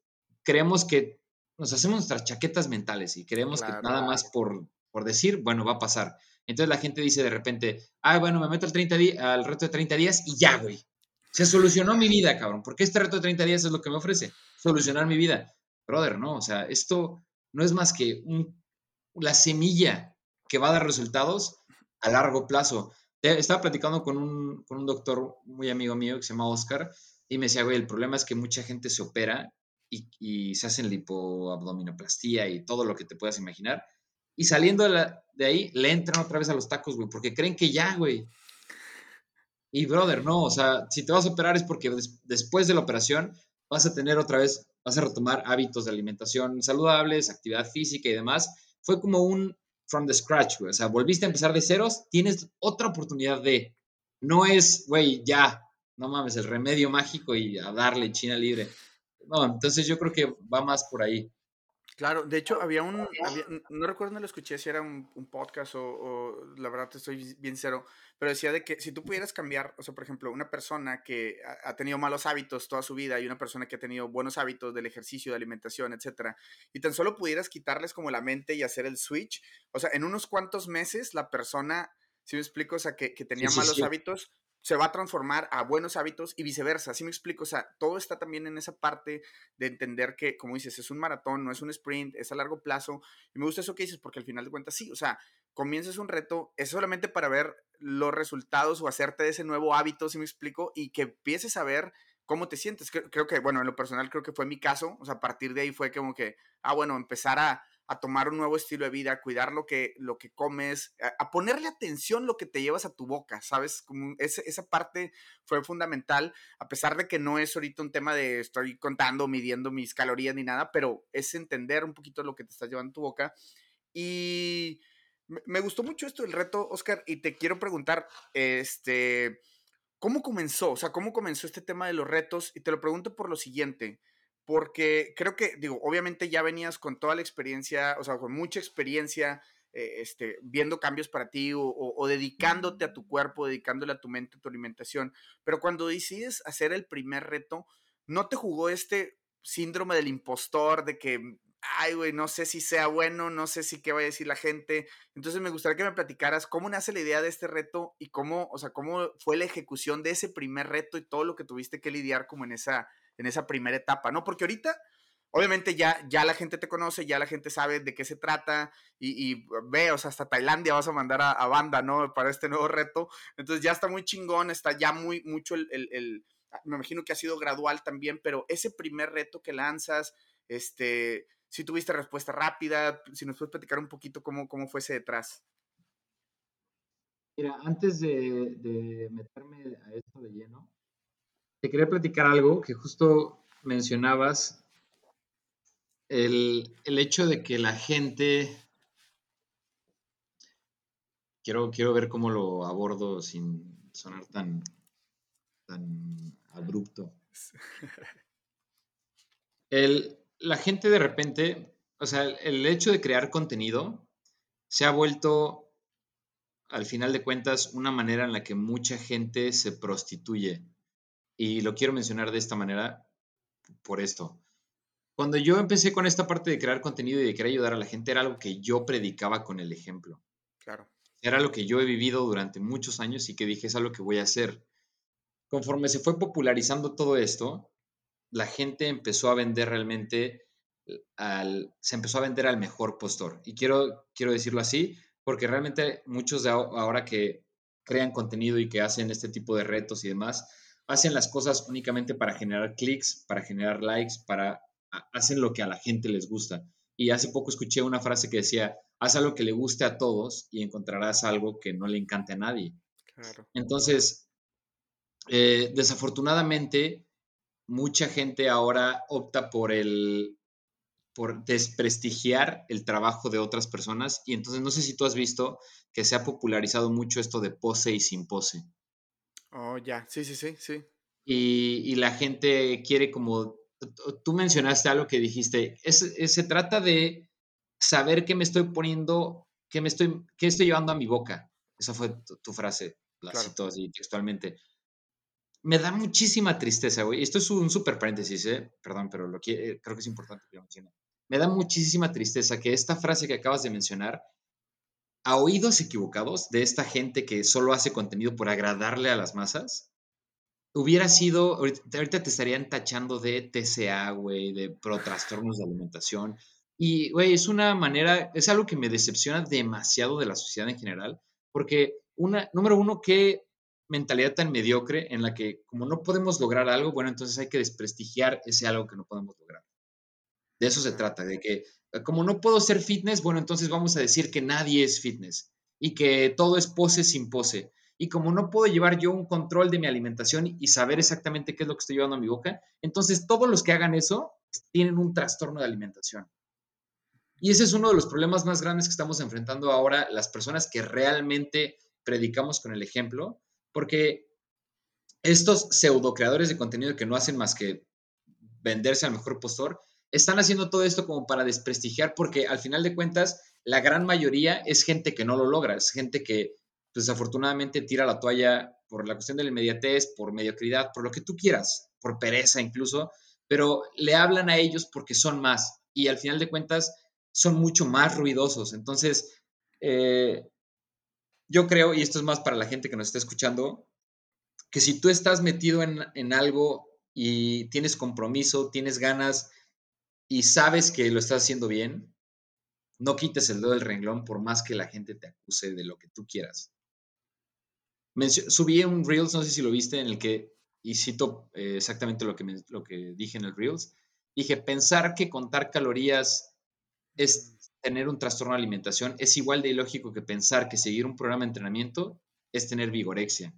creemos que nos hacemos nuestras chaquetas mentales y creemos que nada más por, por decir, bueno, va a pasar. Entonces la gente dice de repente, ah, bueno, me meto al, 30 al reto de 30 días y ya, güey. Se solucionó mi vida, cabrón, porque este reto de 30 días es lo que me ofrece, solucionar mi vida. Brother, no, o sea, esto no es más que un, la semilla que va a dar resultados a largo plazo. Estaba platicando con un, con un doctor muy amigo mío que se llama Oscar y me decía, güey, el problema es que mucha gente se opera y, y se hacen lipoabdominoplastía y todo lo que te puedas imaginar. Y saliendo de ahí, le entran otra vez a los tacos, güey, porque creen que ya, güey, y brother, no, o sea, si te vas a operar es porque después de la operación vas a tener otra vez, vas a retomar hábitos de alimentación saludables, actividad física y demás. Fue como un from the scratch, güey. O sea, volviste a empezar de ceros, tienes otra oportunidad de, no es, güey, ya, no mames, el remedio mágico y a darle China libre. No, entonces yo creo que va más por ahí. Claro, de hecho había un, no recuerdo dónde lo escuché, si era un, podcast o, la verdad te estoy bien cero, pero decía de que si tú pudieras cambiar, o sea, por ejemplo, una persona que ha, tenido malos hábitos toda su vida y una persona que ha tenido buenos hábitos del ejercicio, de alimentación, etcétera, y tan solo pudieras quitarles como la mente y hacer el switch, o sea, en unos cuantos meses la persona, si me explico, o sea, que, tenía malos hábitos, se va a transformar a buenos hábitos y viceversa. Así me explico? O sea, todo está también en esa parte de entender que, como dices, es un maratón, no es un sprint, es a largo plazo. Y me gusta eso que dices, porque al final de cuentas sí, o sea, comienzas un reto, es solamente para ver los resultados o hacerte ese nuevo hábito, si me explico, y que empieces a ver cómo te sientes. Creo, creo que, bueno, en lo personal creo que fue mi caso, o sea, a partir de ahí fue como que, ah, bueno, empezar a a tomar un nuevo estilo de vida, a cuidar lo que, lo que comes, a, ponerle atención lo que te llevas a tu boca, ¿sabes? Como esa parte fue fundamental, a pesar de que no es ahorita un tema de estoy contando, midiendo mis calorías ni nada, pero es entender un poquito lo que te estás llevando a tu boca. Y me gustó mucho esto del reto, Oscar, y te quiero preguntar, este, ¿cómo comenzó? O sea, ¿cómo comenzó este tema de los retos? Y te lo pregunto por lo siguiente porque creo que, digo, obviamente ya venías con toda la experiencia, o sea, con mucha experiencia, eh, este, viendo cambios para ti o, dedicándote a tu cuerpo, dedicándole a tu mente, a tu alimentación, pero cuando decides hacer el primer reto, ¿no te jugó este síndrome del impostor de que, ay, güey, no sé si sea bueno, no sé si qué va a decir la gente? Entonces me gustaría que me platicaras cómo nace la idea de este reto y cómo, o sea, cómo fue la ejecución de ese primer reto y todo lo que tuviste que lidiar como en esa en esa primera etapa, ¿no? Porque ahorita, obviamente ya, ya la gente te conoce, ya la gente sabe de qué se trata y, ve, o sea, hasta Tailandia vas a mandar a, banda, ¿no? Para este nuevo reto. Entonces ya está muy chingón, está ya muy, mucho el, el, me imagino que ha sido gradual también, pero ese primer reto que lanzas, este, si tuviste respuesta rápida, si nos puedes platicar un poquito cómo, cómo fue ese detrás. Mira, antes de meterme a esto de lleno, te quería platicar algo que justo mencionabas, el, hecho de que la gente quiero, quiero ver cómo lo abordo sin sonar tan, tan abrupto. El, la gente de repente, o sea, el hecho de crear contenido se ha vuelto, al final de cuentas, una manera en la que mucha gente se prostituye. Y lo quiero mencionar de esta manera por esto. Cuando yo empecé con esta parte de crear contenido y de querer ayudar a la gente, era algo que yo predicaba con el ejemplo. Claro. Era lo que yo he vivido durante muchos años y que dije, es algo que voy a hacer. Conforme se fue popularizando todo esto, la gente empezó a vender realmente al, se empezó a vender al mejor postor. Y quiero, quiero decirlo así, porque realmente muchos de ahora que crean contenido y que hacen este tipo de retos y demás, hacen las cosas únicamente para generar clics, para generar likes, para hacen lo que a la gente les gusta. Y hace poco escuché una frase que decía, haz algo que le guste a todos y encontrarás algo que no le encante a nadie. Entonces, eh, desafortunadamente, mucha gente ahora opta por el por desprestigiar el trabajo de otras personas y entonces no sé si tú has visto que se ha popularizado mucho esto de pose y sin pose. Oh, ya, sí, sí, sí, sí. Y, la gente quiere como, tú mencionaste algo que dijiste, es, se trata de saber qué me estoy poniendo, qué me estoy, qué estoy llevando a mi boca. Esa fue tu, frase, la cito así textualmente me da muchísima tristeza, güey. Esto es un súper paréntesis, ¿eh? Perdón, pero lo que, eh, creo que es importante que lo mencione. Me da muchísima tristeza que esta frase que acabas de mencionar, a oídos equivocados de esta gente que solo hace contenido por agradarle a las masas, hubiera sido, ahorita, te estarían tachando de TCA, güey, de pro trastornos de alimentación. Y, güey, es una manera, es algo que me decepciona demasiado de la sociedad en general, porque, una, número uno, que mentalidad tan mediocre en la que como no podemos lograr algo, bueno, entonces hay que desprestigiar ese algo que no podemos lograr. De eso se trata, de que como no puedo ser fitness, bueno, entonces vamos a decir que nadie es fitness y que todo es pose sin pose. Y como no puedo llevar yo un control de mi alimentación y saber exactamente qué es lo que estoy llevando a mi boca, entonces todos los que hagan eso tienen un trastorno de alimentación. Y ese es uno de los problemas más grandes que estamos enfrentando ahora las personas que realmente predicamos con el ejemplo, porque estos pseudo creadores de contenido que no hacen más que venderse al mejor postor, están haciendo todo esto como para desprestigiar, porque al final de cuentas, la gran mayoría es gente que no lo logra, es gente que pues, desafortunadamente tira la toalla por la cuestión de la inmediatez, por mediocridad, por lo que tú quieras, por pereza incluso, pero le hablan a ellos porque son más y al final de cuentas son mucho más ruidosos. Entonces, eh, yo creo, y esto es más para la gente que nos está escuchando, que si tú estás metido en, algo y tienes compromiso, tienes ganas y sabes que lo estás haciendo bien, no quites el dedo del renglón por más que la gente te acuse de lo que tú quieras. subí un Reels, no sé si lo viste, en el que, y cito eh, exactamente lo que, lo que dije en el Reels, dije, pensar que contar calorías es tener un trastorno de alimentación es igual de ilógico que pensar que seguir un programa de entrenamiento es tener vigorexia.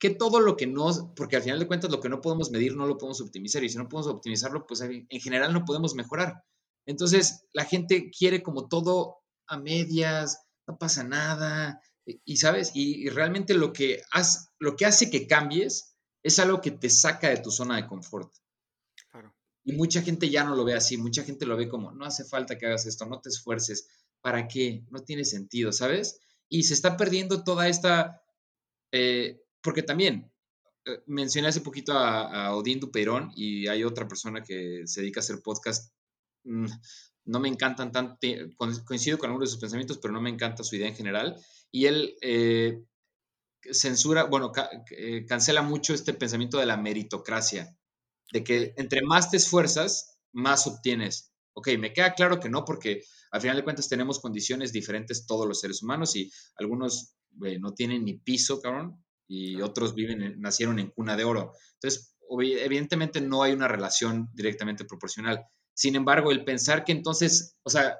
Que todo lo que no, porque al final de cuentas lo que no podemos medir no lo podemos optimizar y si no podemos optimizarlo, pues en general no podemos mejorar. Entonces la gente quiere como todo a medias, no pasa nada, y, sabes, y, realmente lo que, lo que hace que cambies es algo que te saca de tu zona de confort. Y mucha gente ya no lo ve así, mucha gente lo ve como, no hace falta que hagas esto, no te esfuerces, ¿para qué? No tiene sentido, ¿sabes? Y se está perdiendo toda esta, eh, porque también eh, mencioné hace poquito a, Odín Duperón y hay otra persona que se dedica a hacer podcast. Mm, no me encantan tanto, coincido con algunos de sus pensamientos, pero no me encanta su idea en general. Y él eh, censura, bueno, cancela mucho este pensamiento de la meritocracia de que entre más te esfuerzas, más obtienes. Ok, me queda claro que no, porque al final de cuentas tenemos condiciones diferentes todos los seres humanos y algunos no tienen ni piso, cabrón, y otros viven, nacieron en cuna de oro. Entonces, evidentemente no hay una relación directamente proporcional. Sin embargo, el pensar que entonces, o sea,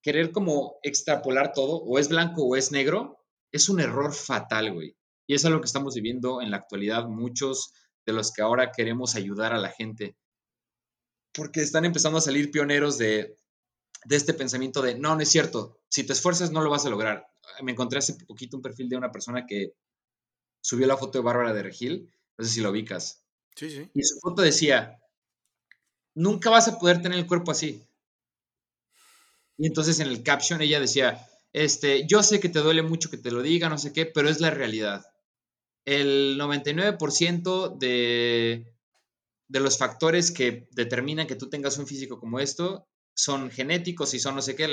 querer como extrapolar todo, o es blanco o es negro, es un error fatal, güey. Y es algo que estamos viviendo en la actualidad muchos de los que ahora queremos ayudar a la gente. Porque están empezando a salir pioneros de, este pensamiento de, no, no es cierto, si te esfuerzas no lo vas a lograr. me encontré hace poquito un perfil de una persona que subió la foto de Bárbara de Regil, no sé si lo ubicas. Sí, sí. Y su foto decía, nunca vas a poder tener el cuerpo así. Y entonces en el caption ella decía, este, yo sé que te duele mucho que te lo diga, no sé qué, pero es la realidad. El 99% de, de los factores que determinan que tú tengas un físico como esto son genéticos y son no sé qué,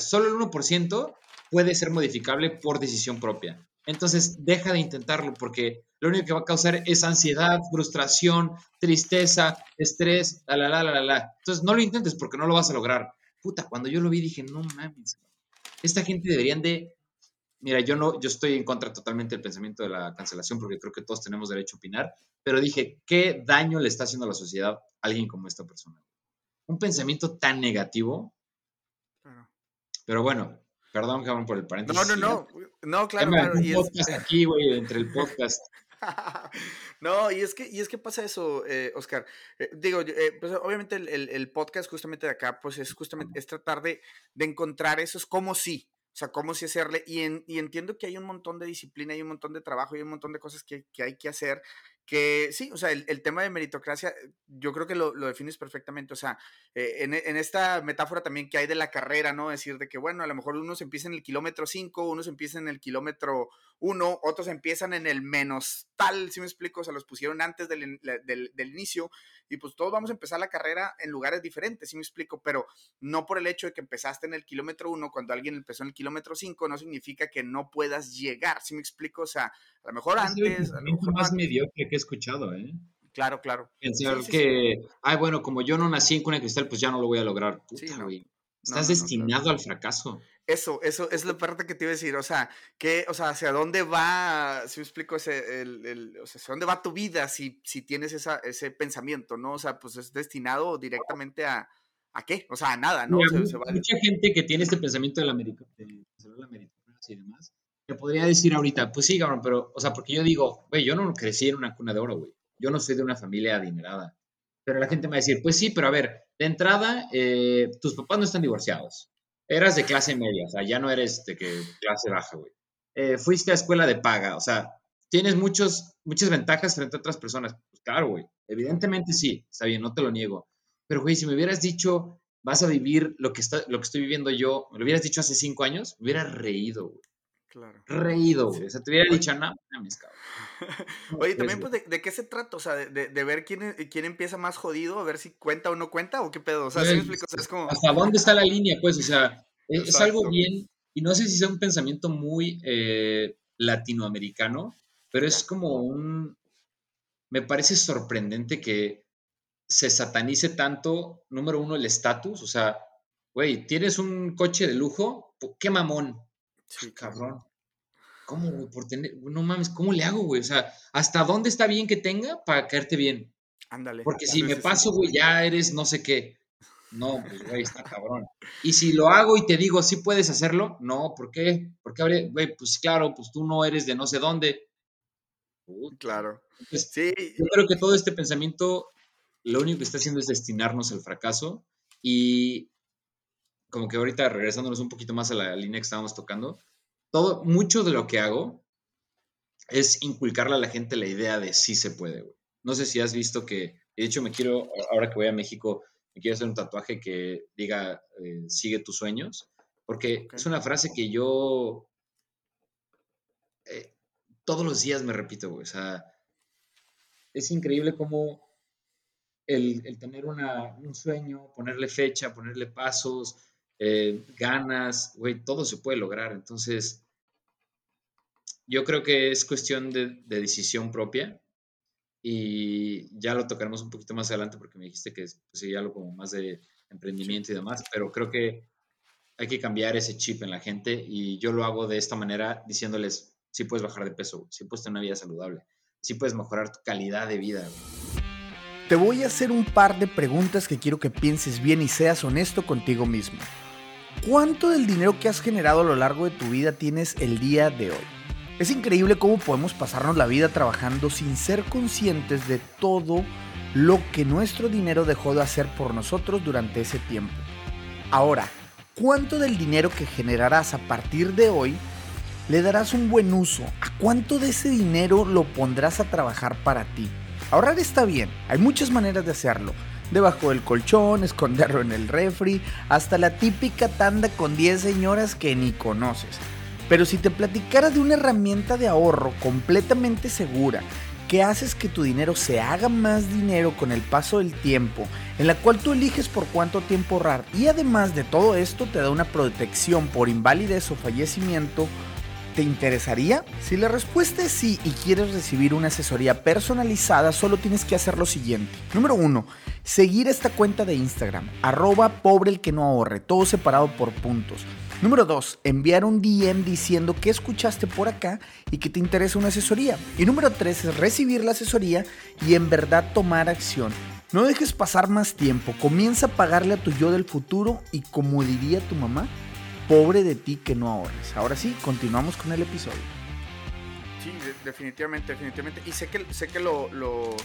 solo el 1% puede ser modificable por decisión propia. Entonces, deja de intentarlo porque lo único que va a causar es ansiedad, frustración, tristeza, estrés, la, la, la, la, la. Entonces, no lo intentes porque no lo vas a lograr. Puta, cuando yo lo vi dije, no mames, esta gente deberían de... Mira, yo no, yo estoy en contra totalmente del pensamiento de la cancelación porque creo que todos tenemos derecho a opinar, pero dije, ¿qué daño le está haciendo a la sociedad a alguien como esta persona? Un pensamiento tan negativo. Pero bueno, perdón, cabrón, por el paréntesis. No, no, no. No, claro, claro. Y podcast aquí, güey, entre el podcast. no, y es que, y es que pasa eso, eh, Oscar. Eh, digo, eh, pues obviamente el, podcast justamente de acá, pues es justamente, es tratar de, de encontrar esos como sí, o sea, cómo si hacerle. Y, y, entiendo que hay un montón de disciplina, hay un montón de trabajo, hay un montón de cosas que, que hay que hacer que sí, o sea, el, el, tema de meritocracia, eh, yo creo que lo, lo defines perfectamente, o sea, eh, en, en, esta metáfora también que hay de la carrera, ¿no? Decir de que, bueno, a lo mejor unos empiezan en el kilómetro 5, unos empiezan en el kilómetro 1, otros empiezan en el menos tal, si me explico, o sea, los pusieron antes del, del, del, inicio, y pues todos vamos a empezar la carrera en lugares diferentes, si me explico, pero no por el hecho de que empezaste en el kilómetro 1, cuando alguien empezó en el kilómetro 5, no significa que no puedas llegar, si me explico, o sea, a lo mejor antes... A lo mejor más mediocre que he escuchado, ¿eh? Claro, claro. Pensar que, ay, bueno, como yo no nací en cuna de cristal, pues ya no lo voy a lograr. Estás destinado al fracaso. Eso, eso es la parte que te iba a decir. O sea, que, o sea, hacia dónde va, si me explico, ese, el, el, o sea, hacia dónde va tu vida si, si tienes esa, ese pensamiento, ¿no? O sea, pues es destinado directamente a, ¿a qué? O sea, a nada, ¿no? Mucha gente que tiene este pensamiento de la, América, de la y demás, te podría decir ahorita, pues sí, cabrón, pero, o sea, porque yo digo, güey, yo no crecí en una cuna de oro, güey. Yo no soy de una familia adinerada. Pero la gente me va a decir, pues sí, pero a ver, de entrada, eh, tus papás no están divorciados. Eras de clase media, o sea, ya no eres de que clase baja, güey. Eh, fuiste a escuela de paga, o sea, tienes muchos, muchas ventajas frente a otras personas. Pues claro, güey, evidentemente sí, está bien, no te lo niego. Pero, güey, si me hubieras dicho, vas a vivir lo que, está, lo que estoy viviendo yo, me lo hubieras dicho hace cinco años, me hubiera reído, güey. Claro. Reído, güey. O sea, te hubiera dicho, no, mis cabrón. Oye, también, pues, ¿de, qué se trata? O sea, de, de, ver quién, quién empieza más jodido, a ver si cuenta o no cuenta, o qué pedo. O sea, ¿sí me explico? O sea, es como... ¿Hasta dónde está la línea, pues? O sea, es, algo bien, y no sé si sea un pensamiento muy eh, latinoamericano, pero es como un... Me parece sorprendente que se satanice tanto, número uno, el estatus, o sea, güey, tienes un coche de lujo, qué mamón, Sí, cabrón. ¿Cómo, güey? Por tener, no mames, ¿cómo le hago, güey? O sea, ¿hasta dónde está bien que tenga para caerte bien? Ándale. Porque si me paso, güey, ya eres no sé qué. No, pues, güey, está cabrón. Y si lo hago y te digo, ¿sí puedes hacerlo? No, ¿por qué? Porque, güey, pues claro, pues tú no eres de no sé dónde. claro. sí. Yo creo que todo este pensamiento lo único que está haciendo es destinarnos al fracaso y como que ahorita regresándonos un poquito más a la línea que estábamos tocando, todo, mucho de lo que hago es inculcarle a la gente la idea de sí se puede, No sé si has visto que, de hecho me quiero, ahora que voy a México, me quiero hacer un tatuaje que diga, eh, sigue tus sueños, porque es una frase que yo eh, todos los días me repito, güey. O sea, es increíble cómo el, el tener una, un sueño, ponerle fecha, ponerle pasos, eh, ganas, güey, todo se puede lograr. Entonces, yo creo que es cuestión de, decisión propia y ya lo tocaremos un poquito más adelante porque me dijiste que pues, sería algo como más de emprendimiento y demás, pero creo que hay que cambiar ese chip en la gente y yo lo hago de esta manera diciéndoles, si puedes bajar de peso, si puedes tener una vida saludable, si puedes mejorar tu calidad de vida. Te voy a hacer un par de preguntas que quiero que pienses bien y seas honesto contigo mismo. ¿Cuánto del dinero que has generado a lo largo de tu vida tienes el día de hoy? Es increíble cómo podemos pasarnos la vida trabajando sin ser conscientes de todo lo que nuestro dinero dejó de hacer por nosotros durante ese tiempo. Ahora, ¿cuánto del dinero que generarás a partir de hoy le darás un buen uso? ¿A cuánto de ese dinero lo pondrás a trabajar para ti? Ahorrar está bien, hay muchas maneras de hacerlo. Debajo del colchón, esconderlo en el refri, hasta la típica tanda con 10 señoras que ni conoces. Pero si te platicara de una herramienta de ahorro completamente segura, que haces que tu dinero se haga más dinero con el paso del tiempo, en la cual tú eliges por cuánto tiempo ahorrar y además de todo esto te da una protección por invalidez o fallecimiento, ¿Te interesaría? Si la respuesta es sí y quieres recibir una asesoría personalizada, solo tienes que hacer lo siguiente. Número uno, seguir esta cuenta de Instagram, arroba pobre el que no ahorre, todo separado por puntos. Número 2. Enviar un DM diciendo que escuchaste por acá y que te interesa una asesoría. Y número 3 es recibir la asesoría y en verdad tomar acción. No dejes pasar más tiempo, comienza a pagarle a tu yo del futuro y como diría tu mamá, pobre de ti que no ahorres. Ahora sí, continuamos con el episodio. Sí, definitivamente, definitivamente. Y sé que, sé que lo, lo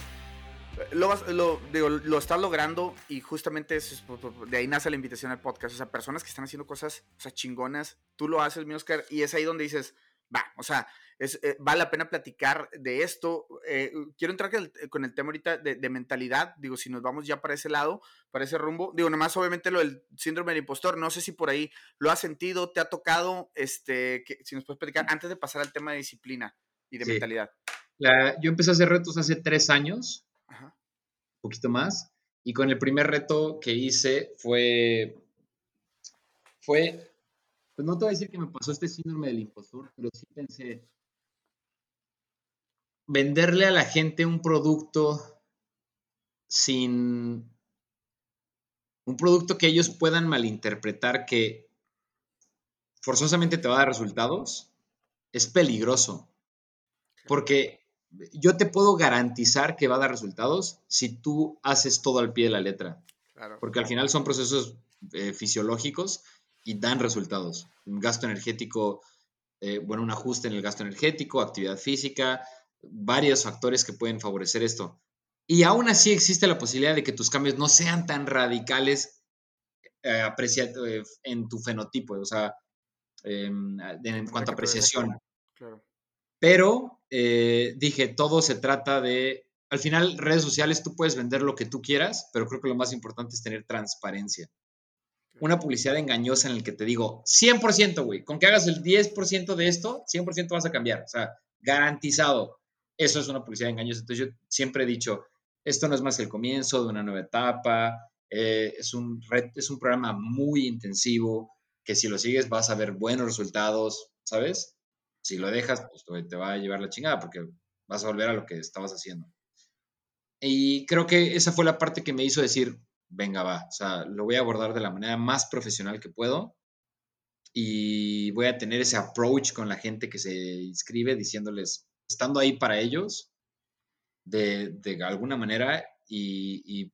lo, digo, lo estás logrando y justamente es, de ahí nace la invitación al podcast. O sea, personas que están haciendo cosas o sea, chingonas, tú lo haces, mi Oscar, y es ahí donde dices, va, o sea, es, eh, vale la pena platicar de esto. Eh, quiero entrar con el, tema ahorita de, mentalidad, digo, si nos vamos ya para ese lado, para ese rumbo, digo, nomás obviamente lo del síndrome del impostor, no sé si por ahí lo has sentido, te ha tocado, este, que, si nos puedes platicar antes de pasar al tema de disciplina y de mentalidad. yo empecé a hacer retos hace tres años poquito más. Y con el primer reto que hice fue, fue, pues no te voy a decir que me pasó este síndrome del impostor, pero sí pensé, venderle a la gente un producto sin, un producto que ellos puedan malinterpretar que forzosamente te va a dar resultados, es peligroso. Porque yo te puedo garantizar que va a dar resultados si tú haces todo al pie de la letra. Porque al final son procesos eh, fisiológicos y dan resultados. Un gasto energético, eh, bueno, un ajuste en el gasto energético, actividad física, varios factores que pueden favorecer esto. Y aún así existe la posibilidad de que tus cambios no sean tan radicales eh, en tu fenotipo, o sea, em, en cuanto a apreciación. Claro. Pero eh, dije, todo se trata de, al final, redes sociales, tú puedes vender lo que tú quieras, pero creo que lo más importante es tener transparencia. Una publicidad engañosa en el que te digo, 100%, güey, con que hagas el 10% de esto, 100% vas a cambiar. O sea, garantizado. Eso es una publicidad engañosa. Entonces yo siempre he dicho, esto no es más el comienzo de una nueva etapa, eh, es, un es un programa muy intensivo, que si lo sigues vas a ver buenos resultados, ¿sabes? Si lo dejas, pues te va a llevar la chingada porque vas a volver a lo que estabas haciendo. Y creo que esa fue la parte que me hizo decir, venga, va, o sea, lo voy a abordar de la manera más profesional que puedo y voy a tener ese approach con la gente que se inscribe diciéndoles, estando ahí para ellos, de, de alguna manera y,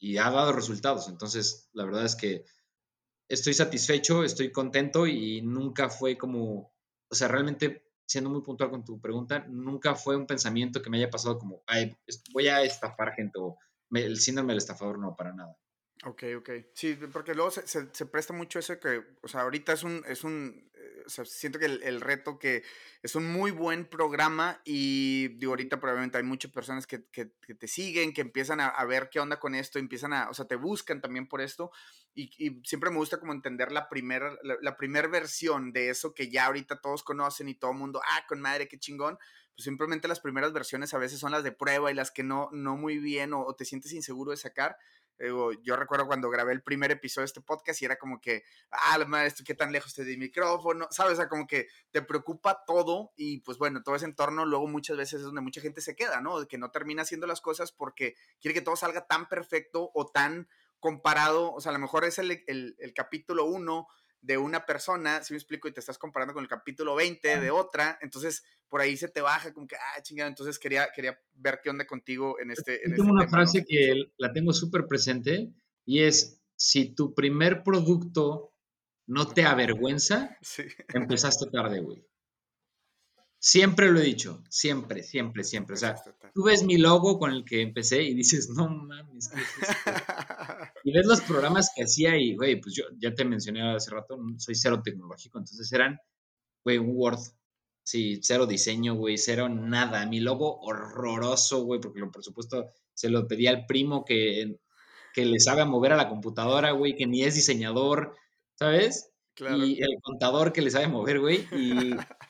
y, ha dado resultados. Entonces, la verdad es que estoy satisfecho, estoy contento y nunca fue como o sea, realmente, siendo muy puntual con tu pregunta, nunca fue un pensamiento que me haya pasado como, ay, voy a estafar gente o el síndrome del estafador, no, para nada. Ok, ok. Sí, porque luego se, se, presta mucho eso que, o sea, ahorita es un, es un, o sea, siento que el, el, reto que es un muy buen programa y digo, ahorita probablemente hay muchas personas que, que, que te siguen, que empiezan a, a, ver qué onda con esto, empiezan a, o sea, te buscan también por esto y, y siempre me gusta como entender la primera, la, la primera versión de eso que ya ahorita todos conocen y todo el mundo, ah, con madre, qué chingón, pues simplemente las primeras versiones a veces son las de prueba y las que no, no muy bien o, o te sientes inseguro de sacar yo recuerdo cuando grabé el primer episodio de este podcast y era como que, ah, maestro, ¿qué tan lejos te di micrófono? ¿Sabes? O sea, como que te preocupa todo y pues bueno, todo ese entorno luego muchas veces es donde mucha gente se queda, ¿no? Que no termina haciendo las cosas porque quiere que todo salga tan perfecto o tan comparado, o sea, a lo mejor es el, el capítulo uno de una persona, si me explico, y te estás comparando con el capítulo 20 de otra, entonces por ahí se te baja como que, ah, chingada, entonces quería, quería ver qué onda contigo en este... En tengo este una frase que la tengo súper presente y es, si tu primer producto no te avergüenza, empezaste tarde, güey. Siempre lo he dicho, siempre, siempre, siempre. O sea, tú ves mi logo con el que empecé y dices, no mames, ¿qué es esto? y ves los programas que hacía y, güey, pues yo ya te mencioné hace rato, soy cero tecnológico, entonces eran, güey, un Word, Sí, cero diseño, güey, cero nada. Mi logo horroroso, güey, porque por supuesto se lo pedí al primo que, que le sabe mover a la computadora, güey, que ni es diseñador, ¿sabes? Y el contador que le sabe mover, güey. Y,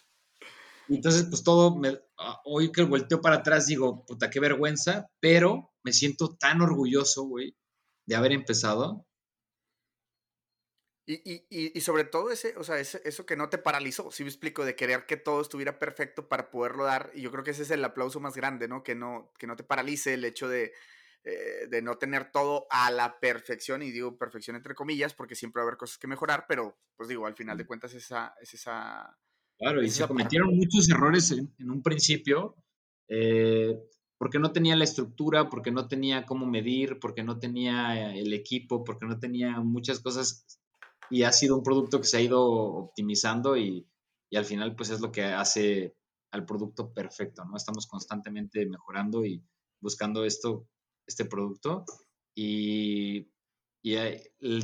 entonces, pues todo, me, ah, hoy que volteo para atrás digo, puta, qué vergüenza, pero me siento tan orgulloso, güey, de haber empezado y, y, y, sobre todo ese, o sea, ese, eso que no te paralizó, si me explico, de querer que todo estuviera perfecto para poderlo dar. Y yo creo que ese es el aplauso más grande, ¿no? Que no, que no te paralice el hecho de, eh, de no tener todo a la perfección, y digo perfección entre comillas, porque siempre va a haber cosas que mejorar, pero pues digo, al final de cuentas esa, es esa... Claro, y se cometieron muchos errores en, en un principio, eh, porque no tenía la estructura, porque no tenía cómo medir, porque no tenía el equipo, porque no tenía muchas cosas y ha sido un producto que se ha ido optimizando y, y, al final pues es lo que hace al producto perfecto, ¿no? Estamos constantemente mejorando y buscando esto, este producto y, y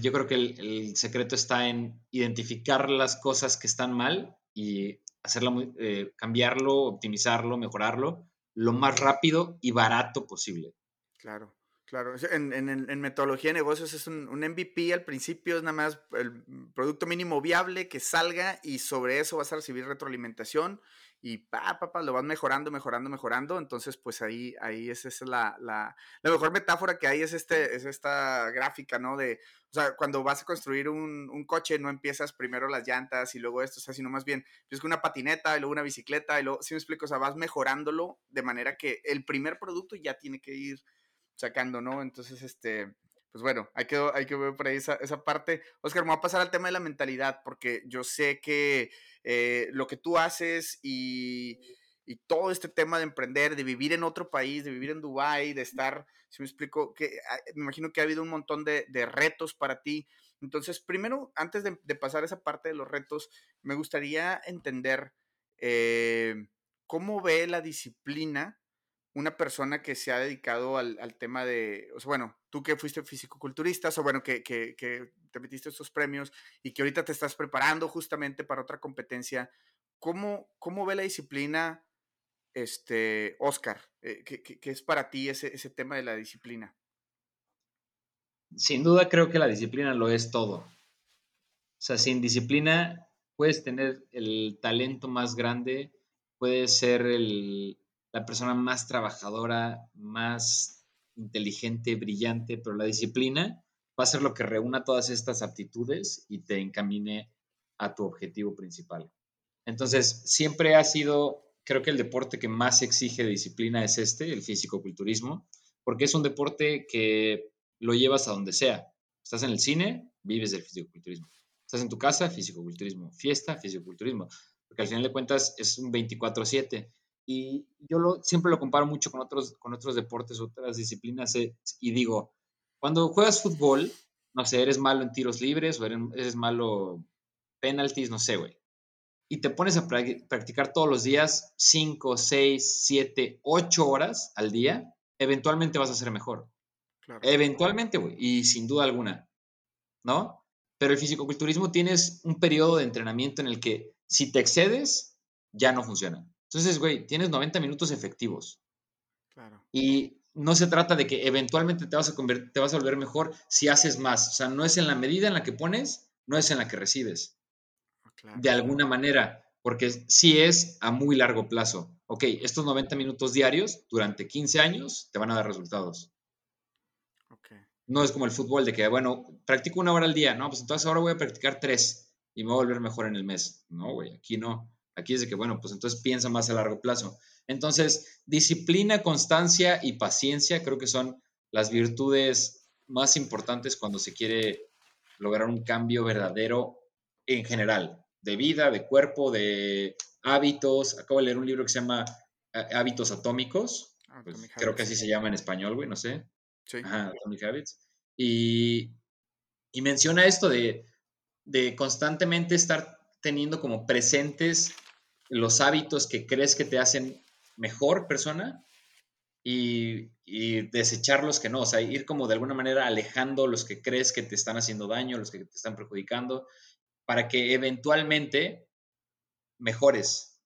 yo creo que el, secreto está en identificar las cosas que están mal y hacerlo, eh, cambiarlo, optimizarlo, mejorarlo lo más rápido y barato posible. Claro. Claro, en, metodología de negocios es un, MVP al principio, es nada más el producto mínimo viable que salga y sobre eso vas a recibir retroalimentación y pa, pa, lo vas mejorando, mejorando, mejorando. Entonces, pues ahí, ahí es, es la, la, la, mejor metáfora que hay es, este, es esta gráfica, ¿no? De, o sea, cuando vas a construir un, un coche, no empiezas primero las llantas y luego esto, o sea, sino más bien, es una patineta y luego una bicicleta y luego, si me explico, o sea, vas mejorándolo de manera que el primer producto ya tiene que ir sacando, ¿no? Entonces, este, pues bueno, hay que, hay que ver por ahí esa, esa parte. Oscar, me voy a pasar al tema de la mentalidad, porque yo sé que eh, lo que tú haces y, y, todo este tema de emprender, de vivir en otro país, de vivir en Dubái, de estar, si me explico, que ah, me imagino que ha habido un montón de, de retos para ti. Entonces, primero, antes de, pasar esa parte de los retos, me gustaría entender eh, cómo ve la disciplina una persona que se ha dedicado al, tema de, bueno, tú que fuiste fisicoculturista, o bueno, que, que, te metiste estos premios y que ahorita te estás preparando justamente para otra competencia, ¿cómo, cómo ve la disciplina, este, Oscar? Eh, ¿qué, es para ti ese, ese tema de la disciplina? Sin duda creo que la disciplina lo es todo. O sea, sin disciplina puedes tener el talento más grande, puedes ser el, la persona más trabajadora, más inteligente, brillante, pero la disciplina va a ser lo que reúna todas estas aptitudes y te encamine a tu objetivo principal. Entonces, siempre ha sido, creo que el deporte que más exige disciplina es este, el físico-culturismo, porque es un deporte que lo llevas a donde sea. Estás en el cine, vives del físico-culturismo. Estás en tu casa, físico-culturismo. Fiesta, físico-culturismo. Porque al final de cuentas es un 24/7 y yo lo, siempre lo comparo mucho con otros, con otros deportes, otras disciplinas, eh, y digo, cuando juegas fútbol, no sé, eres malo en tiros libres o eres, malo penaltis, no sé, güey. Y te pones a practicar todos los días 5, 6, 7, 8 horas al día, eventualmente vas a ser mejor. Eventualmente, güey, y sin duda alguna, ¿no? Pero el fisicoculturismo tienes un periodo de entrenamiento en el que si te excedes, ya no funciona. Entonces, güey, tienes 90 minutos efectivos. Claro. Y no se trata de que eventualmente te vas, a te vas a volver mejor si haces más. O sea, no es en la medida en la que pones, no es en la que recibes. Ah, de alguna manera, porque sí es a muy largo plazo. Ok, estos 90 minutos diarios durante 15 años te van a dar resultados. Okay. No es como el fútbol de que, bueno, practico una hora al día, ¿no? Pues entonces ahora voy a practicar tres y me voy a volver mejor en el mes. No, güey, aquí no. Aquí es de que, bueno, pues entonces piensa más a largo plazo. Entonces, disciplina, constancia y paciencia creo que son las virtudes más importantes cuando se quiere lograr un cambio verdadero en general, de vida, de cuerpo, de hábitos. Acabo de leer un libro que se llama eh, Hábitos Atómicos. Pues, creo que así se llama en español, güey, no sé. Sí. Ajá, Atomic Habits. Y, y menciona esto de, de constantemente estar teniendo como presentes los hábitos que crees que te hacen mejor persona y, desechar los que no, o sea, ir como de alguna manera alejando los que crees que te están haciendo daño, los que te están perjudicando, para que eventualmente mejores.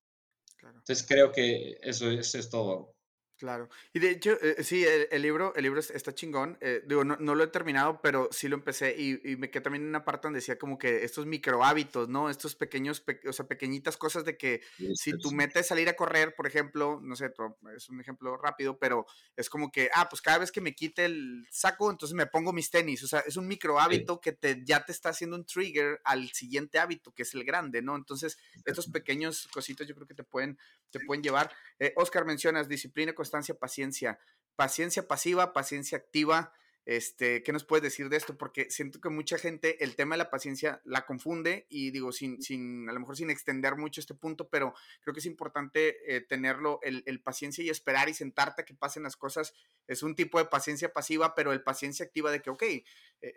Entonces creo que eso, eso es todo. Claro. Y de hecho, eh, sí, el, libro, el libro está chingón. Eh, digo, no, no, lo he terminado, pero sí lo empecé y, y, me quedé también en una parte donde decía como que estos micro hábitos, ¿no? Estos pequeños, o sea, pequeñitas cosas de que si tu meta es salir a correr, por ejemplo, no sé, es un ejemplo rápido, pero es como que, ah, pues cada vez que me quite el saco, entonces me pongo mis tenis. O sea, es un micro hábito que te, ya te está haciendo un trigger al siguiente hábito, que es el grande, ¿no? Entonces, estos pequeños cositos yo creo que te pueden, te pueden llevar. Eh, Oscar, mencionas disciplina, constancia, paciencia. Paciencia pasiva, paciencia activa. Este, ¿Qué nos puedes decir de esto? Porque siento que mucha gente el tema de la paciencia la confunde y digo, sin, sin a lo mejor sin extender mucho este punto, pero creo que es importante eh, tenerlo, el, el, paciencia y esperar y sentarte a que pasen las cosas. Es un tipo de paciencia pasiva, pero el paciencia activa de que, ok, eh,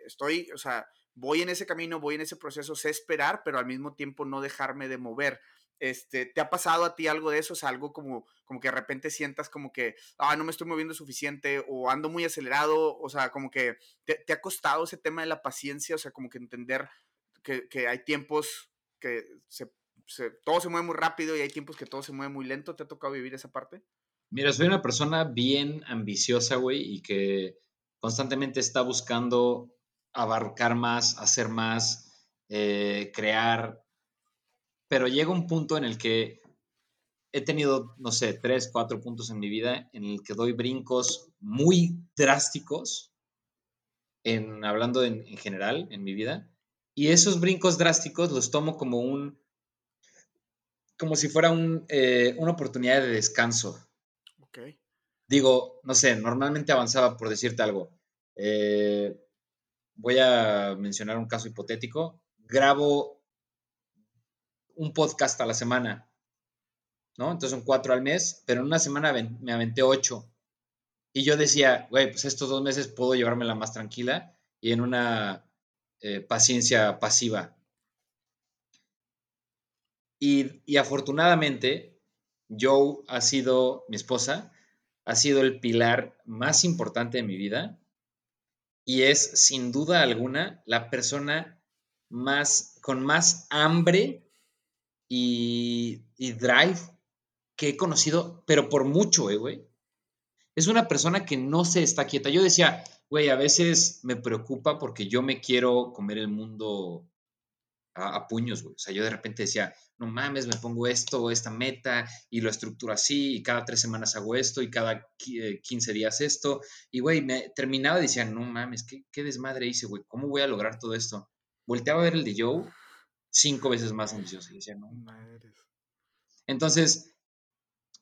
estoy, o sea, voy en ese camino, voy en ese proceso, sé esperar, pero al mismo tiempo no dejarme de mover. Este, ¿Te ha pasado a ti algo de eso? O sea, algo como, como que de repente sientas como que, ah, no me estoy moviendo suficiente o ando muy acelerado, o sea, como que te, ha costado ese tema de la paciencia, o sea, como que entender que, hay tiempos que todo se mueve muy rápido y hay tiempos que todo se mueve muy lento. ¿Te ha tocado vivir esa parte? Mira, soy una persona bien ambiciosa, güey, y que constantemente está buscando abarcar más, hacer más, eh, crear pero llega un punto en el que he tenido, no sé, tres, cuatro puntos en mi vida en el que doy brincos muy drásticos, en, hablando en, general en mi vida, y esos brincos drásticos los tomo como un, como si fuera un, eh, una oportunidad de descanso. Okay. Digo, no sé, normalmente avanzaba por decirte algo. Eh, voy a mencionar un caso hipotético. Grabo un podcast a la semana, ¿no? Entonces son cuatro al mes, pero en una semana me aventé ocho. Y yo decía, güey, pues estos dos meses puedo llevármela más tranquila y en una eh, paciencia pasiva. Y, y afortunadamente, Joe ha sido, mi esposa, ha sido el pilar más importante de mi vida y es sin duda alguna la persona más con más hambre y, Drive que he conocido, pero por mucho, eh, güey. Es una persona que no se está quieta. Yo decía, güey, a veces me preocupa porque yo me quiero comer el mundo a, puños, güey. O sea, yo de repente decía, no mames, me pongo esto, esta meta y lo estructuro así y cada tres semanas hago esto y cada 15 eh, días esto. Y, güey, me terminaba y decía, no mames, ¿qué, qué desmadre hice, güey. ¿Cómo voy a lograr todo esto? Volteaba a ver el de Joe cinco veces más ambicioso. Y decía, no. Entonces,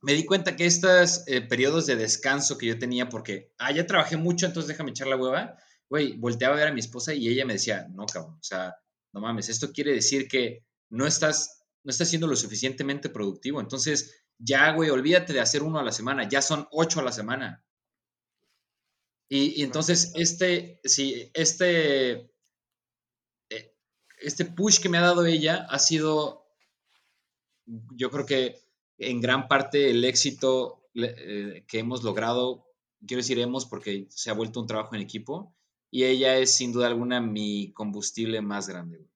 me di cuenta que estos eh, periodos de descanso que yo tenía, porque, ah, ya trabajé mucho, entonces déjame echar la hueva, güey, volteaba a ver a mi esposa y ella me decía, no, cabrón, o sea, no mames, esto quiere decir que no estás, no estás siendo lo suficientemente productivo. Entonces, ya, güey, olvídate de hacer uno a la semana, ya son ocho a la semana. Y, y entonces, este, sí, este este push que me ha dado ella ha sido, yo creo que en gran parte el éxito eh, que hemos logrado, quiero decir hemos porque se ha vuelto un trabajo en equipo y ella es sin duda alguna mi combustible más grande.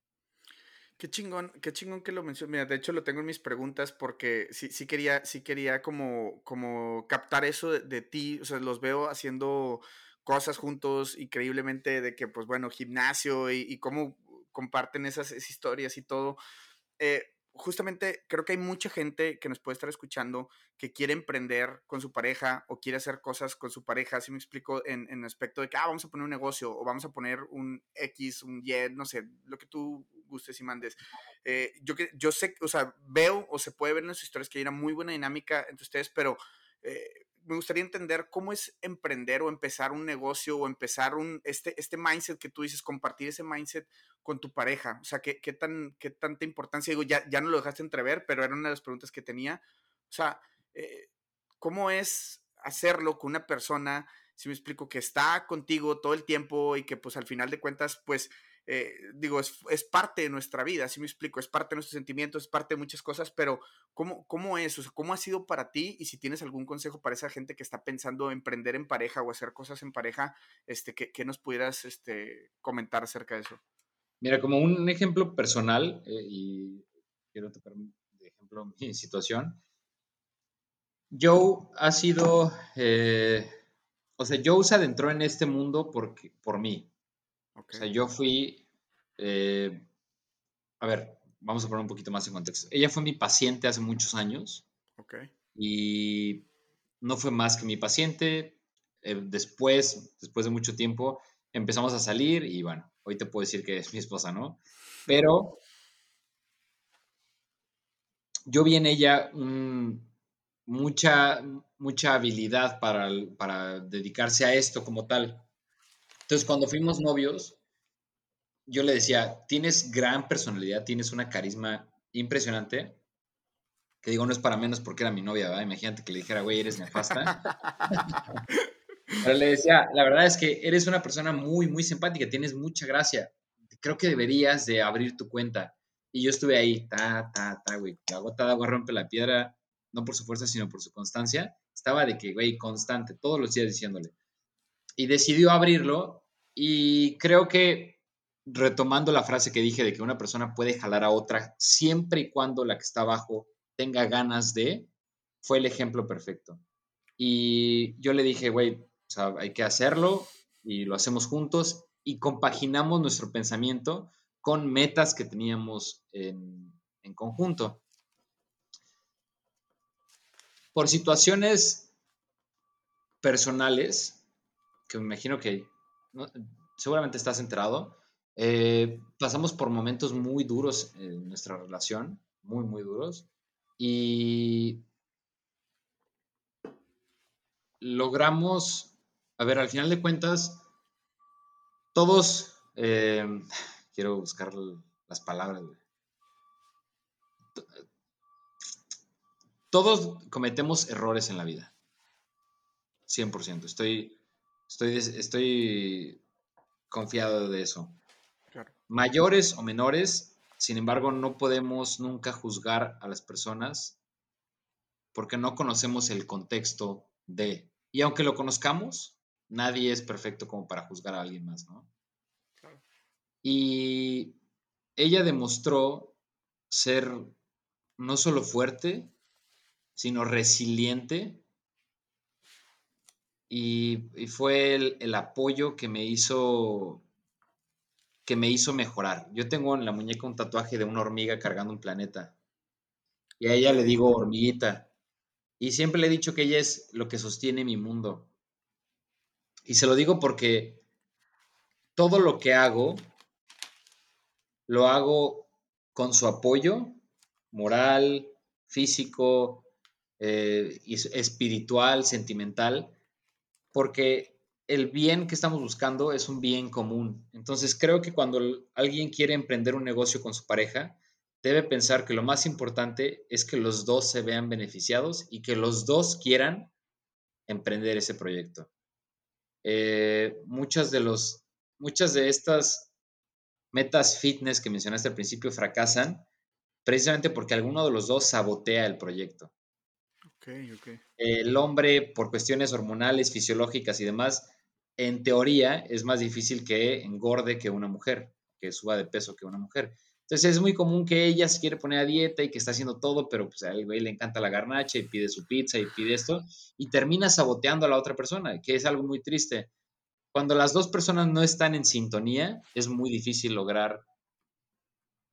Qué chingón, qué chingón que lo mencionas. Mira, de hecho lo tengo en mis preguntas porque sí, sí quería, sí quería como, como captar eso de, ti. O sea, los veo haciendo cosas juntos increíblemente de que, pues bueno, gimnasio y, y cómo comparten esas, historias y todo. Eh, justamente creo que hay mucha gente que nos puede estar escuchando que quiere emprender con su pareja o quiere hacer cosas con su pareja, si me explico, en, en aspecto de que, ah, vamos a poner un negocio o vamos a poner un X, un Y, no sé, lo que tú gustes y mandes. Eh, yo, yo sé, o sea, veo o se puede ver en sus historias que hay una muy buena dinámica entre ustedes, pero eh, me gustaría entender cómo es emprender o empezar un negocio o empezar un, este, este mindset que tú dices, compartir ese mindset con tu pareja. O sea, ¿qué, qué, tan, qué tanta importancia? Digo, ya, ya no lo dejaste entrever, pero era una de las preguntas que tenía. O sea, eh, ¿cómo es hacerlo con una persona, si me explico, que está contigo todo el tiempo y que pues al final de cuentas, pues eh, digo, es, es, parte de nuestra vida, así me explico, es parte de nuestros sentimientos, es parte de muchas cosas, pero ¿cómo, cómo es? O ¿cómo ha sido para ti? Y si tienes algún consejo para esa gente que está pensando emprender en pareja o hacer cosas en pareja, este, ¿qué, qué nos pudieras este, comentar acerca de eso? Mira, como un ejemplo personal, eh, y quiero tocar de ejemplo mi situación, Joe ha sido, eh, o sea, Joe se adentró en este mundo porque, por mí. O sea, yo fui, eh, a ver, vamos a poner un poquito más en contexto. Ella fue mi paciente hace muchos años. Ok. Y no fue más que mi paciente. Eh, después, después de mucho tiempo, empezamos a salir y bueno, hoy te puedo decir que es mi esposa, ¿no? Pero yo vi en ella mucha, mucha habilidad para, para dedicarse a esto como tal. Entonces, cuando fuimos novios, yo le decía, tienes gran personalidad, tienes una carisma impresionante, que digo, no es para menos porque era mi novia, ¿verdad? Imagínate que le dijera, güey, eres nefasta. Pero le decía, la verdad es que eres una persona muy, muy simpática, tienes mucha gracia. Creo que deberías de abrir tu cuenta. Y yo estuve ahí, ta, ta, ta, güey. La gota de agua rompe la piedra, no por su fuerza, sino por su constancia. Estaba de que, güey, constante, todos los días diciéndole. Y decidió abrirlo y creo que retomando la frase que dije de que una persona puede jalar a otra siempre y cuando la que está abajo tenga ganas de, fue el ejemplo perfecto. Y yo le dije, güey, hay que hacerlo y lo hacemos juntos y compaginamos nuestro pensamiento con metas que teníamos en, conjunto. Por situaciones personales, que me imagino que seguramente estás enterado, eh, pasamos por momentos muy duros en nuestra relación, muy, muy duros, y logramos, a ver, al final de cuentas, todos, eh, quiero buscar las palabras, Todos cometemos errores en la vida. 100%. Estoy, estoy, estoy confiado de eso. Mayores o menores, sin embargo, no podemos nunca juzgar a las personas porque no conocemos el contexto de. Y aunque lo conozcamos, nadie es perfecto como para juzgar a alguien más, ¿no? Y ella demostró ser no solo fuerte, sino resiliente. Y, fue el, apoyo que me hizo que me hizo mejorar. Yo tengo en la muñeca un tatuaje de una hormiga cargando un planeta. Y a ella le digo hormiguita. Y siempre le he dicho que ella es lo que sostiene mi mundo. Y se lo digo porque todo lo que hago, lo hago con su apoyo moral, físico, eh, espiritual, sentimental, porque el bien que estamos buscando es un bien común. Entonces creo que cuando alguien quiere emprender un negocio con su pareja, debe pensar que lo más importante es que los dos se vean beneficiados y que los dos quieran emprender ese proyecto. Eh, muchas, de los, muchas de estas metas fitness que mencionaste al principio fracasan precisamente porque alguno de los dos sabotea el proyecto. El hombre, por cuestiones hormonales, fisiológicas y demás, en teoría es más difícil que engorde que una mujer, que suba de peso que una mujer. Entonces es muy común que ella se quiere poner a dieta y que está haciendo todo, pero pues a él le encanta la garnacha y pide su pizza y pide esto y termina saboteando a la otra persona, que es algo muy triste. Cuando las dos personas no están en sintonía, es muy difícil lograr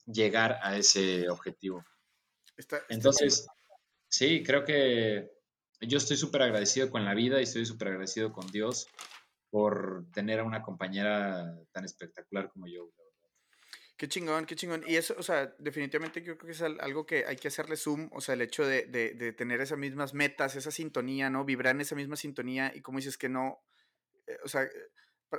llegar a ese objetivo. Entonces, sí, creo que yo estoy súper agradecido con la vida y estoy súper agradecido con Dios por tener a una compañera tan espectacular como yo. Qué chingón, qué chingón. Y eso, o sea, definitivamente yo creo que es algo que hay que hacerle zoom, o sea, el hecho de, de, tener esas mismas metas, esa sintonía, ¿no? Vibrar en esa misma sintonía y como dices que no, eh, o sea,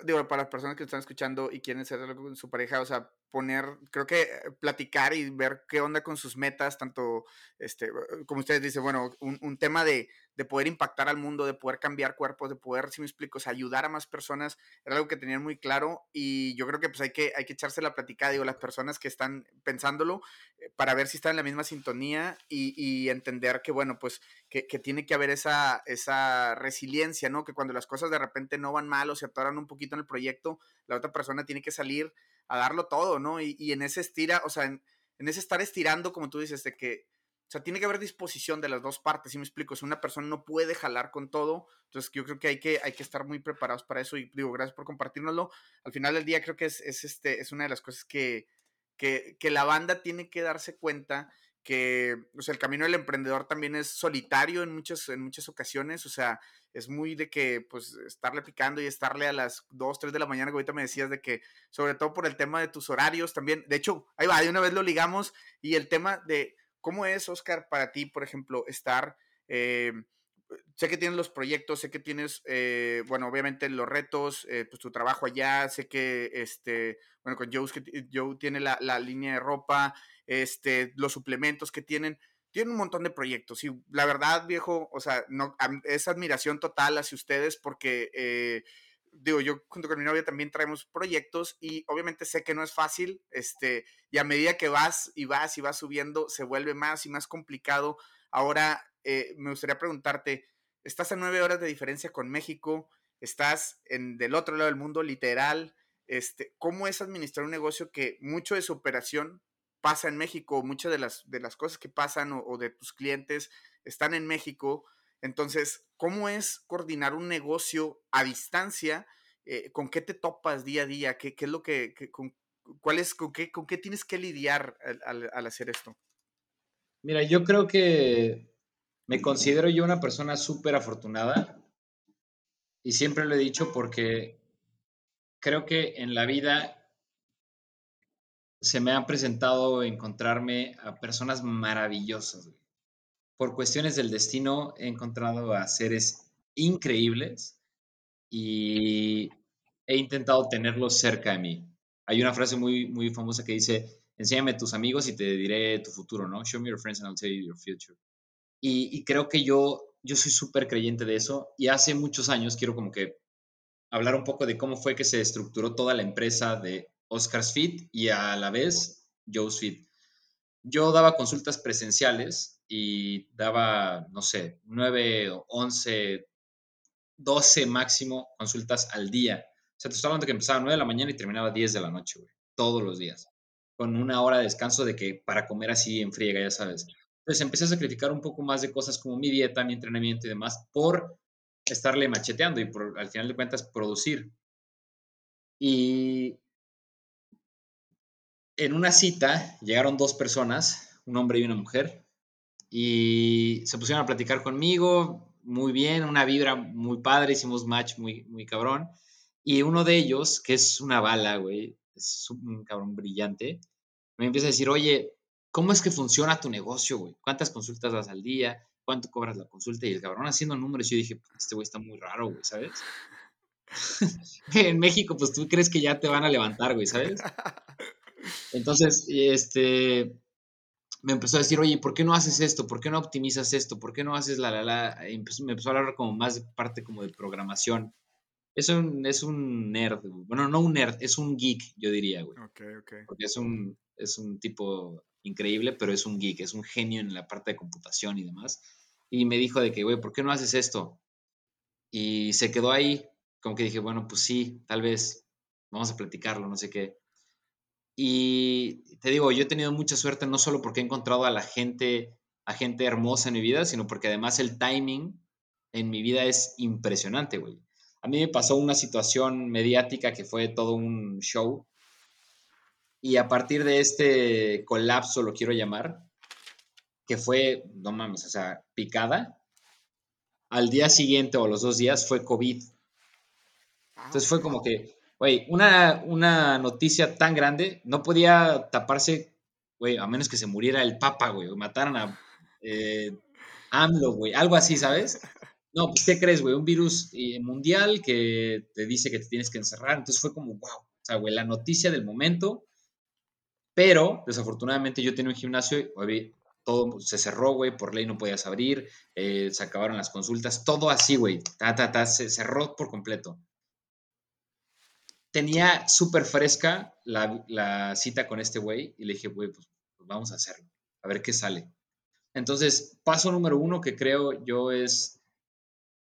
digo, para las personas que están escuchando y quieren hacer algo con su pareja, o sea, poner, creo que eh, platicar y ver qué onda con sus metas, tanto, este, como ustedes dicen, bueno, un, un tema de, de, poder impactar al mundo, de poder cambiar cuerpos, de poder, si me explico, ayudar a más personas, era algo que tenían muy claro y yo creo que pues hay que, hay que echarse la platicada, digo, las personas que están pensándolo, eh, para ver si están en la misma sintonía y, y entender que, bueno, pues que, que, tiene que haber esa, esa resiliencia, ¿no? Que cuando las cosas de repente no van mal o se atoran un poquito en el proyecto, la otra persona tiene que salir a darlo todo, ¿no? Y, en ese estira, o sea, en, ese estar estirando, como tú dices, de que sea, tiene que haber disposición de las dos partes, ¿sí me explico? Si una persona no puede jalar con todo, entonces yo creo que hay que, hay que estar muy preparados para eso y digo, gracias por compartirnoslo. Al final del día creo que es, es este, es una de las cosas que, que la banda tiene que darse cuenta que o sea, el camino del emprendedor también es solitario en muchas, en muchas ocasiones, o sea, es muy de que, pues, estarle picando y estarle a las 2, 3 de la mañana, que ahorita me decías de que, sobre todo por el tema de tus horarios también, de hecho, ahí va, de una vez lo ligamos, y el tema de cómo es, Oscar, para ti, por ejemplo, estar, eh, sé que tienes los proyectos, sé que tienes, eh, bueno, obviamente los retos, eh, pues tu trabajo allá, sé que, este, bueno, con Joe, Joe tiene la, la línea de ropa, este, los suplementos que tienen, tienen un montón de proyectos y la verdad, viejo, o sea, no, es admiración total hacia ustedes porque, eh, digo, yo junto con mi novia también traemos proyectos y obviamente sé que no es fácil, este, y a medida que vas y vas y vas subiendo, se vuelve más y más complicado. Ahora, eh, me gustaría preguntarte, estás a nueve horas de diferencia con México, estás en, del otro lado del mundo, literal, este, ¿cómo es administrar un negocio que mucho de su operación pasa en México, muchas de las, de las cosas que pasan o, de tus clientes están en México. Entonces, ¿cómo es coordinar un negocio a distancia? Eh, ¿Con qué te topas día a día? ¿Qué, qué es lo que, con, cuál es, con qué, con qué tienes que lidiar al, al, hacer esto? Mira, yo creo que me considero yo una persona súper afortunada y siempre lo he dicho porque creo que en la vida se me ha presentado encontrarme a personas maravillosas. Por cuestiones del destino he encontrado a seres increíbles y he intentado tenerlos cerca de mí. Hay una frase muy, muy famosa que dice, enséñame tus amigos y te diré tu futuro, ¿no? Show me your friends and I'll tell you your future. Y, creo que yo, yo soy súper creyente de eso y hace muchos años quiero como que hablar un poco de cómo fue que se estructuró toda la empresa de Oscar's Fit y a la vez Joe's Fit. Yo daba consultas presenciales y daba, no sé, 9, 11, 12 máximo consultas al día. O sea, te estoy hablando que empezaba a 9 de la mañana y terminaba a 10 de la noche, güey, todos los días. Con una hora de descanso de que para comer así en friega, ya sabes. Entonces empecé a sacrificar un poco más de cosas como mi dieta, mi entrenamiento y demás por estarle macheteando y por, al final de cuentas, producir. Y en una cita llegaron dos personas, un hombre y una mujer, y se pusieron a platicar conmigo, muy bien, una vibra muy padre, hicimos match muy, muy cabrón. Y uno de ellos, que es una bala, güey, es un cabrón brillante, me empieza a decir, oye, ¿cómo es que funciona tu negocio, güey? ¿Cuántas consultas das al día? ¿Cuánto cobras la consulta? Y el cabrón haciendo números, yo dije, este güey está muy raro, güey, ¿sabes? en México, pues tú crees que ya te van a levantar, güey, ¿sabes? Entonces, este, me empezó a decir, oye, ¿por qué no haces esto? ¿Por qué no optimizas esto? ¿Por qué no haces la, la, la? me empezó a hablar como más de parte como de programación. Es un, es un nerd, bueno, no un nerd, es un geek, yo diría, güey. Ok, ok. Porque es un, es un tipo increíble, pero es un geek, es un genio en la parte de computación y demás. Y me dijo de que, güey, ¿por qué no haces esto? Y se quedó ahí, como que dije, bueno, pues sí, tal vez, vamos a platicarlo, no sé qué. Y te digo, yo he tenido mucha suerte no solo porque he encontrado a la gente, a gente hermosa en mi vida, sino porque además el timing en mi vida es impresionante, güey. A mí me pasó una situación mediática que fue todo un show. Y a partir de este colapso, lo quiero llamar, que fue, no mames, o sea, picada, al día siguiente o los dos días fue COVID. Entonces fue como que Güey, una, una noticia tan grande no podía taparse, güey, a menos que se muriera el Papa, güey, o mataran a eh, AMLO, güey, algo así, ¿sabes? No, pues, ¿qué crees, güey? Un virus eh, mundial que te dice que te tienes que encerrar. Entonces fue como, wow, o sea, güey, la noticia del momento. Pero, desafortunadamente, yo tenía un gimnasio, güey, todo se cerró, güey, por ley no podías abrir, eh, se acabaron las consultas, todo así, güey, ta, ta, ta, se cerró por completo tenía súper fresca la, cita con este güey y le dije, güey, pues, vamos a hacerlo, a ver qué sale. Entonces, paso número uno que creo yo es,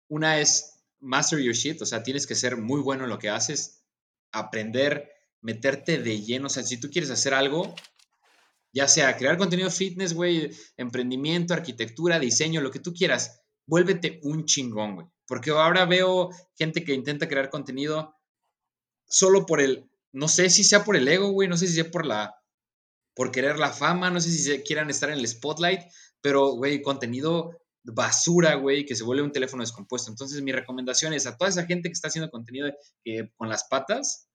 una es master your shit, o sea, tienes que ser muy bueno en lo que haces, aprender, meterte de lleno, o sea, si tú quieres hacer algo, Ya sea crear contenido fitness, güey, emprendimiento, arquitectura, diseño, lo que tú quieras. Vuélvete un chingón, güey. Porque ahora veo gente que intenta crear contenido solo por el, no sé si sea por el ego, güey, no sé si sea por la, por querer la fama, no sé si quieran estar en el spotlight, pero, güey, contenido basura, güey, que se vuelve un teléfono descompuesto. Entonces, mi recomendación es a toda esa gente que está haciendo contenido que, con las patas,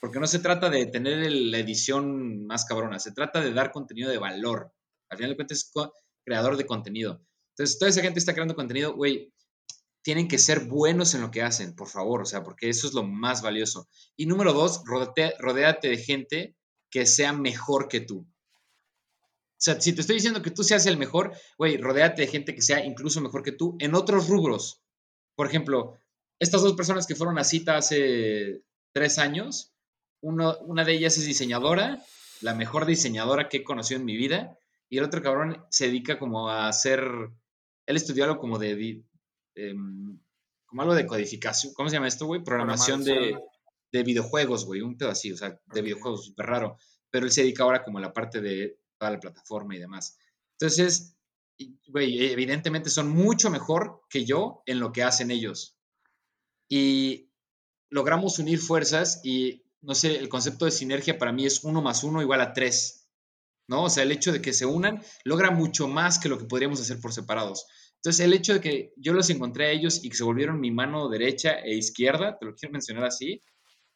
porque no se trata de tener la edición más cabrona, se trata de dar contenido de valor. Al final de cuentas, es creador de contenido. Entonces, toda esa gente está creando contenido, güey, tienen que ser buenos en lo que hacen, por favor, o sea, porque eso es lo más valioso. Y número dos, rodéate de gente que sea mejor que tú. O sea, si te estoy diciendo que tú seas el mejor, güey, rodéate de gente que sea incluso mejor que tú en otros rubros. Por ejemplo, estas dos personas que fueron a cita hace tres años, una de ellas es diseñadora, la mejor diseñadora que he conocido en mi vida, y el otro cabrón se dedica como a hacer, él estudió algo como de, em, como algo de codificación, ¿cómo se llama esto, güey? Programación de, de, videojuegos, güey, un pedo así, o sea, de videojuegos, súper raro, pero él se dedica ahora como a la parte de toda la plataforma y demás. Entonces, güey, evidentemente son mucho mejor que yo en lo que hacen ellos. Y logramos unir fuerzas y, no sé, el concepto de sinergia para mí es uno más uno igual a tres. ¿no? O sea, el hecho de que se unan logra mucho más que lo que podríamos hacer por separados. Entonces, el hecho de que yo los encontré a ellos y que se volvieron mi mano derecha e izquierda, te lo quiero mencionar así,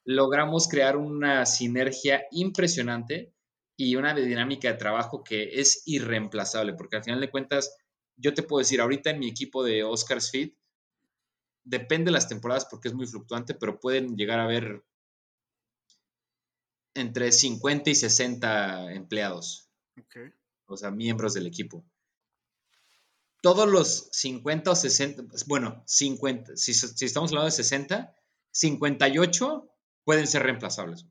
logramos crear una sinergia impresionante y una dinámica de trabajo que es irreemplazable, porque al final de cuentas, yo te puedo decir, ahorita en mi equipo de Oscars Fit, depende de las temporadas porque es muy fluctuante, pero pueden llegar a haber entre 50 y 60 empleados. O sea, miembros del equipo. Todos los 50 o 60, bueno, 50, si, si estamos hablando de 60, 58 pueden ser reemplazables.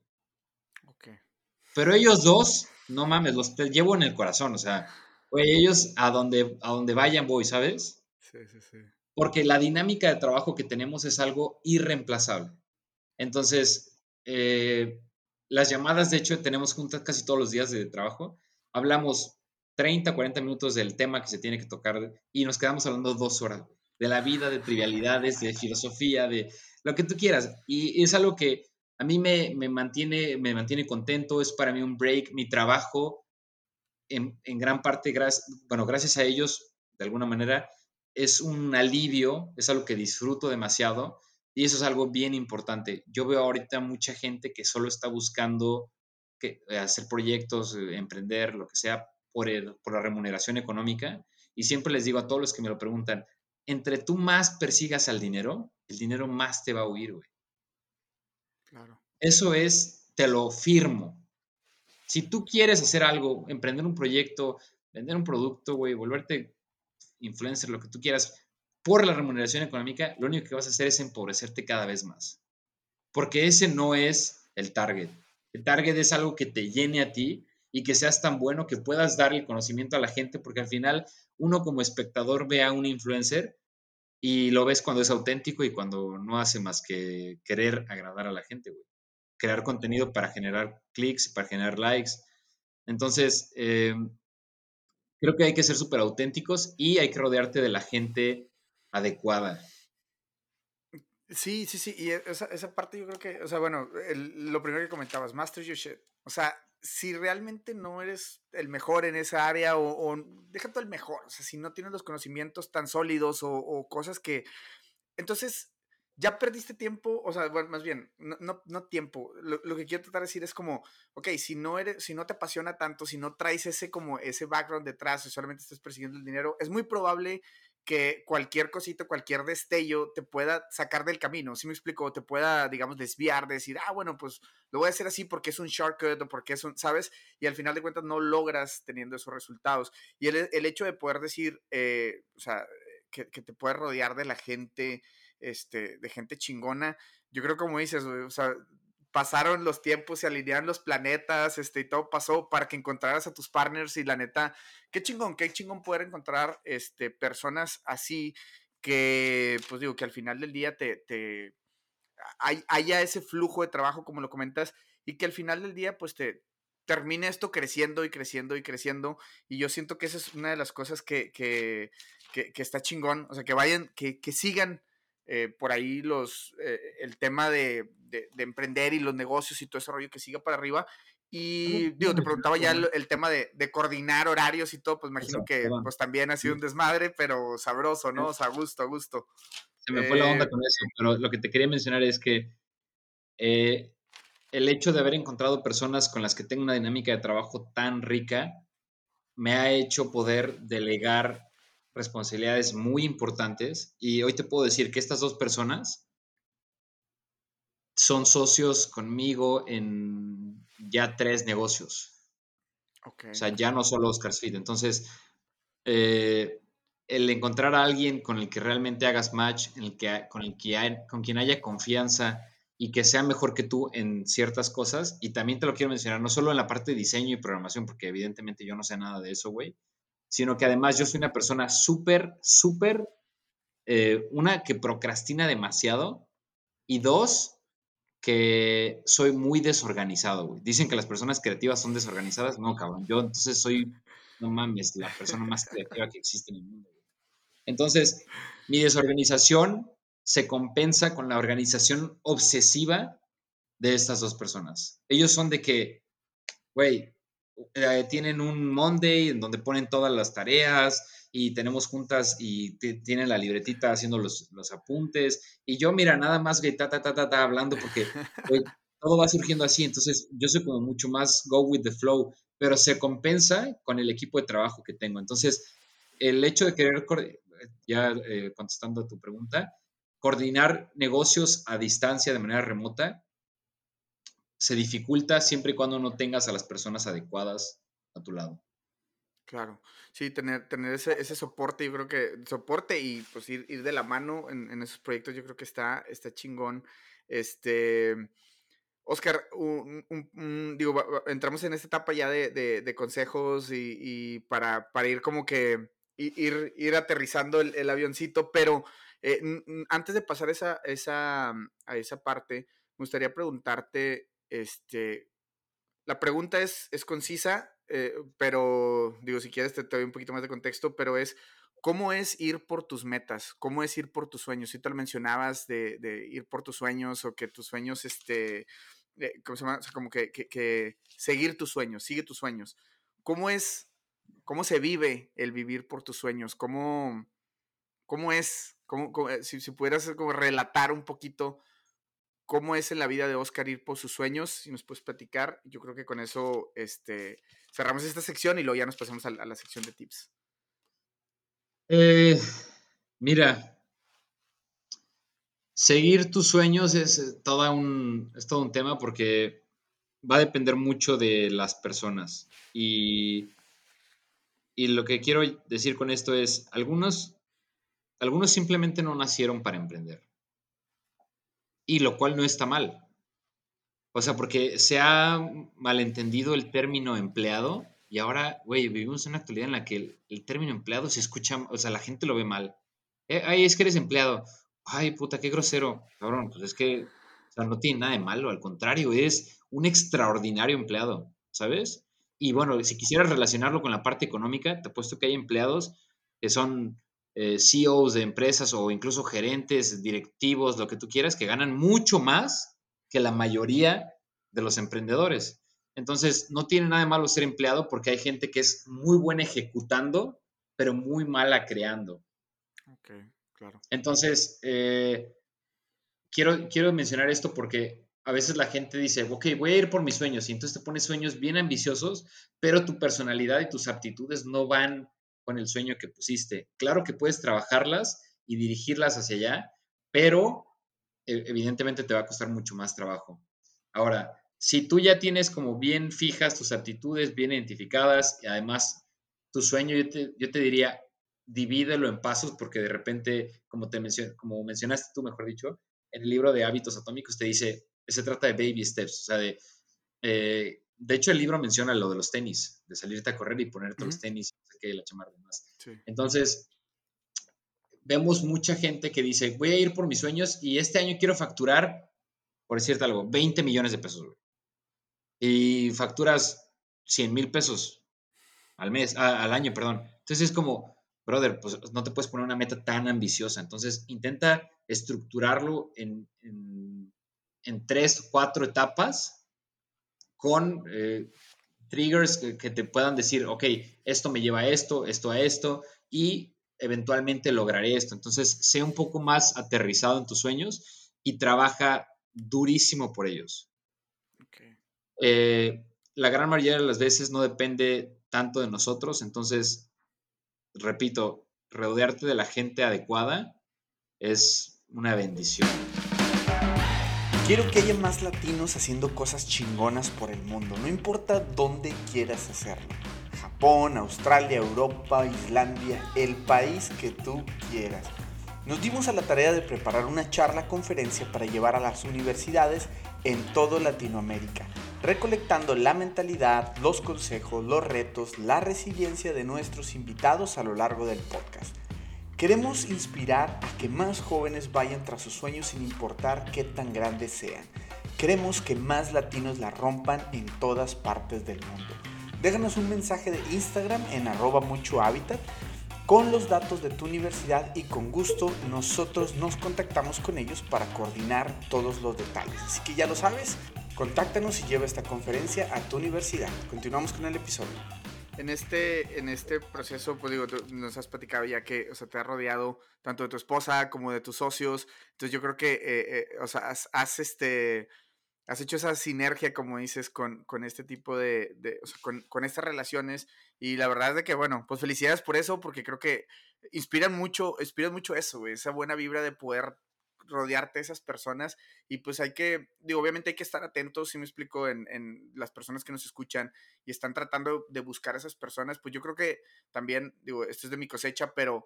Pero ellos dos, no mames, los llevo en el corazón, o sea, ellos a donde, a donde vayan voy, ¿sabes? Sí, sí, sí. Porque la dinámica de trabajo que tenemos es algo irreemplazable. Entonces, eh, las llamadas, de hecho, tenemos juntas casi todos los días de trabajo. Hablamos 30, 40 minutos del tema que se tiene que tocar y nos quedamos hablando dos horas de la vida, de trivialidades, de filosofía, de lo que tú quieras. Y es algo que a mí me, mantiene, me mantiene contento, es para mí un break, mi trabajo, en, gran parte, gracias, bueno, gracias a ellos, de alguna manera, es un alivio, es algo que disfruto demasiado y eso es algo bien importante. Yo veo ahorita mucha gente que solo está buscando que, eh, hacer proyectos, eh, emprender, lo que sea, por, por la remuneración económica. Y siempre les digo a todos los que me lo preguntan, entre tú más persigas al dinero, el dinero más te va a huir, güey. Eso es, te lo firmo. Si tú quieres hacer algo, emprender un proyecto, vender un producto, güey, volverte influencer, lo que tú quieras, por la remuneración económica, lo único que vas a hacer es empobrecerte cada vez más. Porque ese no es el target. El target es algo que te llene a ti y que seas tan bueno que puedas darle conocimiento a la gente, porque al final uno como espectador ve a un influencer y lo ves cuando es auténtico y cuando no hace más que querer agradar a la gente. Crear contenido para generar clics, para generar likes. Entonces, eh, creo que hay que ser súper auténticos y hay que rodearte de la gente adecuada. Sí, sí, sí. Y esa, esa parte yo creo que, o sea, bueno, lo primero que comentabas, master your shit. O sea, si realmente no eres el mejor en esa área o, o deja todo el mejor, o sea, si no tienes los conocimientos tan sólidos o, cosas que... Entonces, ya perdiste tiempo, o sea, bueno, más bien, no, no, tiempo. Lo, que quiero tratar de decir es como, ok, si no eres, si no te apasiona tanto, si no traes ese como ese background detrás, o solamente estás persiguiendo el dinero, es muy probable que cualquier cosita, cualquier destello te pueda sacar del camino, ¿sí me explico? Te pueda, digamos, desviar, de decir, ah, bueno, pues lo voy a hacer así porque es un shortcut o porque es un, ¿sabes? Y al final de cuentas no logras teniendo esos resultados. Y el, el hecho de poder decir, eh, o sea, que, que, te puedes rodear de la gente, este, de gente chingona, yo creo como dices, o sea, pasaron los tiempos, se alinearon los planetas, este, y todo pasó para que encontraras a tus partners y la neta, qué chingón, qué chingón poder encontrar, este, personas así que, pues digo, que al final del día te, te hay, haya ese flujo de trabajo, como lo comentas, y que al final del día, pues te, termine esto creciendo y creciendo y creciendo. Y yo siento que esa es una de las cosas que, que, que, está chingón. O sea, que vayan, que, que sigan eh, por ahí los, eh, el tema de, de, emprender y los negocios y todo ese rollo que siga para arriba. Y digo, te preguntaba ya el, tema de, de, coordinar horarios y todo, pues imagino que pues también ha sido un desmadre, pero sabroso, ¿no? O sea, a gusto, a gusto. Se me fue la onda eh, con eso, pero lo que te quería mencionar es que el hecho de haber encontrado personas con las que tengo una dinámica de trabajo tan rica me ha hecho poder delegar responsabilidades muy importantes y hoy te puedo decir que estas dos personas son socios conmigo en ya tres negocios. O sea, ya no solo Oscar Fit. Entonces, eh, el encontrar a alguien con el que realmente hagas match, en el que, con, el que con quien haya confianza y que sea mejor que tú en ciertas cosas, y también te lo quiero mencionar, no solo en la parte de diseño y programación, porque evidentemente yo no sé nada de eso, güey, sino que además yo soy una persona súper, súper, eh, una que procrastina demasiado y dos, que soy muy desorganizado. Dicen que las personas creativas son desorganizadas, no, cabrón, yo entonces soy, no mames, la persona más creativa que existe en el mundo. Entonces, mi desorganización se compensa con la organización obsesiva de estas dos personas. Ellos son de que, güey, eh, tienen un Monday en donde ponen todas las tareas y tenemos juntas y tienen la libretita haciendo los, apuntes. Y yo, mira, nada más que ta, ta, ta, ta, hablando porque todo va surgiendo así. Entonces, yo soy como mucho más go with the flow, pero se compensa con el equipo de trabajo que tengo. Entonces, el hecho de querer, ya eh, contestando a tu pregunta, coordinar negocios a distancia de manera remota se dificulta siempre y cuando no tengas a las personas adecuadas a tu lado. Claro, sí, tener, tener ese, ese soporte, yo creo que soporte y pues ir, ir de la mano en, en, esos proyectos, yo creo que está, está chingón. Este, Oscar, digo, entramos en esta etapa ya de, de, consejos y, y, para, para ir como que ir, ir aterrizando el, el avioncito, pero eh, antes de pasar esa, esa, a esa parte, me gustaría preguntarte este, la pregunta es, es concisa, eh, pero digo, si quieres te, doy un poquito más de contexto, pero es, ¿cómo es ir por tus metas? ¿Cómo es ir por tus sueños? Si tú lo mencionabas de, de, ir por tus sueños o que tus sueños, este, eh, ¿cómo se llama? O sea, como que, que, seguir tus sueños, sigue tus sueños. ¿Cómo es, cómo se vive el vivir por tus sueños? ¿Cómo, cómo es, cómo, eh, si, si pudieras como relatar un poquito cómo es en la vida de Oscar ir por sus sueños, si nos puedes platicar. Yo creo que con eso este, cerramos esta sección y luego ya nos pasamos a, la sección de tips. Eh, mira, seguir tus sueños es, eh, todo un, es todo un tema porque va a depender mucho de las personas. Y, y lo que quiero decir con esto es, algunos, algunos simplemente no nacieron para emprender y lo cual no está mal. O sea, porque se ha malentendido el término empleado y ahora, güey, vivimos en una actualidad en la que el, término empleado se escucha, o sea, la gente lo ve mal. Eh, ay, es que eres empleado. Ay, puta, qué grosero. Cabrón, pues es que, o sea, no tiene nada de malo, al contrario, es un extraordinario empleado, ¿sabes? Y bueno, si quisieras relacionarlo con la parte económica, te apuesto que hay empleados que son eh, CEOs de empresas o incluso gerentes, directivos, lo que tú quieras, que ganan mucho más que la mayoría de los emprendedores. Entonces, no tiene nada de malo ser empleado porque hay gente que es muy buena ejecutando, pero muy mala creando. Ok, claro. Entonces, eh, quiero, quiero mencionar esto porque a veces la gente dice, ok, voy a ir por mis sueños, y entonces te pones sueños bien ambiciosos, pero tu personalidad y tus aptitudes no van con el sueño que pusiste. Claro que puedes trabajarlas y dirigirlas hacia allá, pero e, evidentemente te va a costar mucho más trabajo. Ahora, si tú ya tienes como bien fijas tus aptitudes, bien identificadas, y además tu sueño, yo te, diría, divídelo en pasos, porque de repente, como, te mencionaste tú, mejor dicho, en el libro de hábitos atómicos te dice, se trata de baby steps, o sea, de eh, de hecho, el libro menciona lo de los tenis, de salirte a correr y ponerte los tenis, que la chamarra demás. Entonces, vemos mucha gente que dice, voy a ir por mis sueños y este año quiero facturar, por decirte algo, 20 millones de pesos. Y facturas 100 mil pesos al mes, al año, perdón. Entonces es como, brother, pues no te puedes poner una meta tan ambiciosa. Entonces intenta estructurarlo en, en, tres, cuatro etapas con eh, triggers que, te puedan decir, ok, esto me lleva a esto, esto a esto, y eventualmente lograré esto. Entonces, sé un poco más aterrizado en tus sueños y trabaja durísimo por ellos. Eh, la gran mayoría de las veces no depende tanto de nosotros, entonces repito, rodearte de la gente adecuada es una bendición. Quiero que haya más latinos haciendo cosas chingonas por el mundo, no importa dónde quieras hacerlo. Japón, Australia, Europa, Islandia, el país que tú quieras. Nos dimos a la tarea de preparar una charla conferencia para llevar a las universidades en todo Latinoamérica recolectando la mentalidad, los consejos, los retos, la resiliencia de nuestros invitados a lo largo del podcast. Queremos inspirar a que más jóvenes vayan tras sus sueños sin importar qué tan grandes sean. Queremos que más latinos la rompan en todas partes del mundo. Déjanos un mensaje de Instagram en arroba mucho hábitat con los datos de tu universidad y con gusto nosotros nos contactamos con ellos para coordinar todos los detalles. Así que ya lo sabes, Contáctanos y lleva esta conferencia a tu universidad. Continuamos con el episodio. En este, en este proceso, pues digo, nos has platicado ya que, o sea, te ha rodeado tanto de tu esposa como de tus socios. Entonces yo creo que, eh, eh, o sea, has, este, has hecho esa sinergia, como dices, con, con este tipo de, con, estas relaciones. Y la verdad es de que, bueno, pues felicidades por eso, porque creo que inspiran mucho, inspiran mucho eso, esa buena vibra de poder rodearte de esas personas y pues hay que, digo, obviamente hay que estar atentos, si me explico, en, en, las personas que nos escuchan y están tratando de buscar a esas personas, pues yo creo que también, digo, esto es de mi cosecha, pero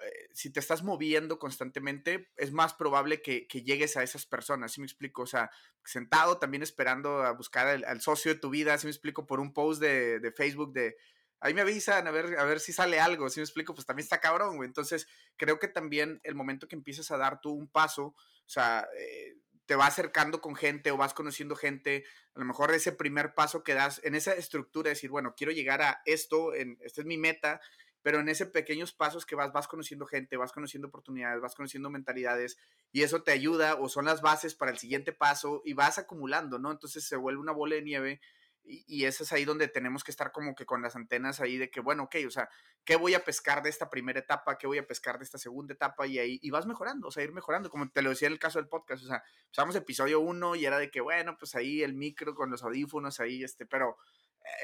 eh, si te estás moviendo constantemente, es más probable que, que, llegues a esas personas, si me explico? O sea, sentado también esperando a buscar al, socio de tu vida, si me explico? Por un post de, de Facebook de ahí me avisan a ver, a ver si sale algo, si me explico, pues también está cabrón, güey. Entonces, creo que también el momento que empiezas a dar tú un paso, o sea, eh, te va acercando con gente o vas conociendo gente, a lo mejor ese primer paso que das en esa estructura, decir, bueno, quiero llegar a esto, en, esta es mi meta, pero en esos pequeños pasos que vas, vas conociendo gente, vas conociendo oportunidades, vas conociendo mentalidades y eso te ayuda o son las bases para el siguiente paso y vas acumulando, ¿no? Entonces se vuelve una bola de nieve y, eso es ahí donde tenemos que estar como que con las antenas ahí de que, bueno, ok, o sea, ¿qué voy a pescar de esta primera etapa? ¿Qué voy a pescar de esta segunda etapa? Y ahí y vas mejorando, o sea, ir mejorando, como te lo decía en el caso del podcast, o sea, empezamos episodio uno y era de que, bueno, pues ahí el micro con los audífonos ahí, este, pero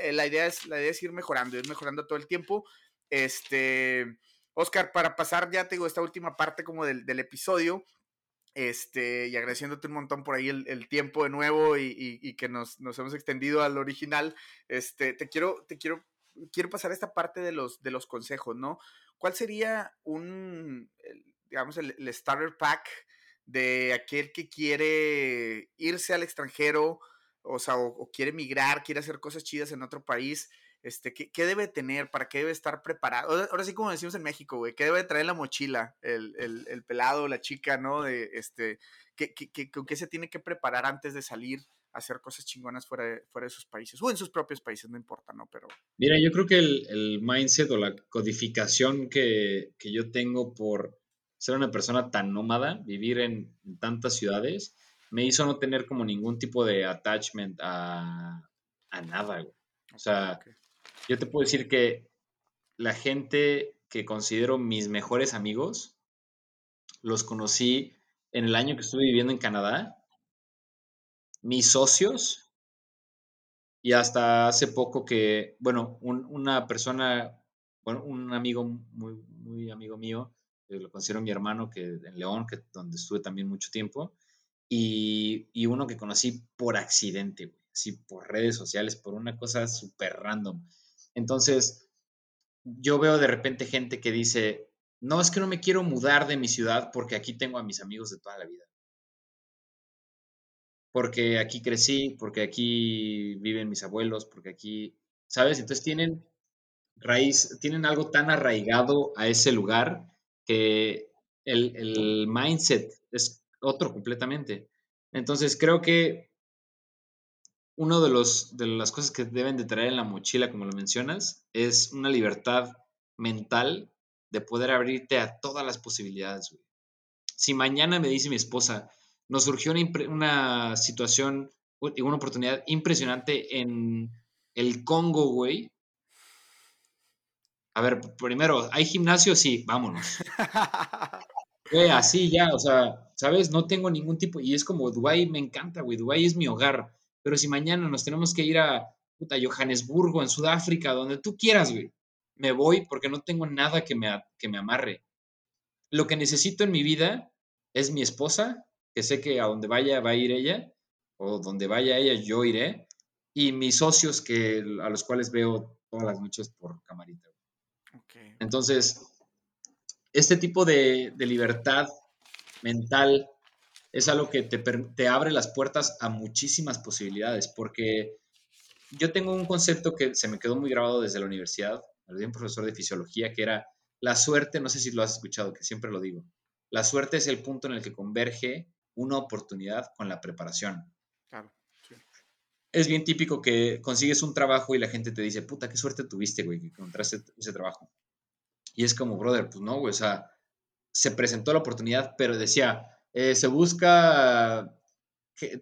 eh, la, idea es, la idea es ir mejorando, ir mejorando todo el tiempo. Este, Oscar, para pasar ya, te digo, esta última parte como del, del episodio, este, y agradeciéndote un montón por ahí el, tiempo de nuevo y, que nos, hemos extendido al original. Este, te quiero, te quiero, quiero pasar esta parte de los, de los consejos, ¿no? ¿Cuál sería un, digamos, el, starter pack de aquel que quiere irse al extranjero, o sea, o quiere migrar, quiere hacer cosas chidas en otro país? Este, ¿qué, ¿qué, debe tener? ¿Para qué debe estar preparado? Ahora sí, como decimos en México, güey, ¿qué debe traer la mochila? El, el, el pelado, la chica, ¿no? De, este, ¿qué, qué, ¿Con qué se tiene que preparar antes de salir a hacer cosas chingonas fuera de, fuera de sus países? O en sus propios países, no importa, ¿no? Pero... Mira, yo creo que el, el mindset o la codificación que, que, yo tengo por ser una persona tan nómada, vivir en, en tantas ciudades, me hizo no tener como ningún tipo de attachment a, a nada, güey. O sea, yo te puedo decir que la gente que considero mis mejores amigos, los conocí en el año que estuve viviendo en Canadá, mis socios, y hasta hace poco que, bueno, una persona, bueno, un amigo muy, muy amigo mío, que lo considero mi hermano, que en León, que donde estuve también mucho tiempo, y, y uno que conocí por accidente, así por redes sociales, por una cosa súper random. Entonces, yo veo de repente gente que dice, no, es que no me quiero mudar de mi ciudad porque aquí tengo a mis amigos de toda la vida. Porque aquí crecí, porque aquí viven mis abuelos, porque aquí, ¿sabes? Entonces tienen raíz, tienen algo tan arraigado a ese lugar que el, el mindset es otro completamente. Entonces creo que uno de, los, de las cosas que deben de traer en la mochila, como lo mencionas, es una libertad mental de poder abrirte a todas las posibilidades, güey. Si mañana me dice mi esposa, nos surgió una, una situación y una oportunidad impresionante en el Congo, güey. A ver, primero, ¿hay gimnasio? Sí, vámonos. Güey, así ya, o sea, ¿sabes? No tengo ningún tipo, y es como Dubái me encanta, güey, Dubái es mi hogar, pero si mañana nos tenemos que ir a puta, Johannesburgo, en Sudáfrica, donde tú quieras, güey, me voy porque no tengo nada que me, que me amarre. Lo que necesito en mi vida es mi esposa, que sé que a donde vaya va a ir ella, o donde vaya ella yo iré, y mis socios que, a los cuales veo todas las noches por camarita. Entonces, este tipo de, libertad mental es algo que te, te, abre las puertas a muchísimas posibilidades, porque yo tengo un concepto que se me quedó muy grabado desde la universidad, de un profesor de fisiología, que era la suerte, no sé si lo has escuchado, que siempre lo digo, la suerte es el punto en el que converge una oportunidad con la preparación. Claro, Es bien típico que consigues un trabajo y la gente te dice, puta, qué suerte tuviste, güey, que encontraste ese trabajo. Y es como, brother, pues no, güey, o sea, se presentó la oportunidad, pero decía, eh, se busca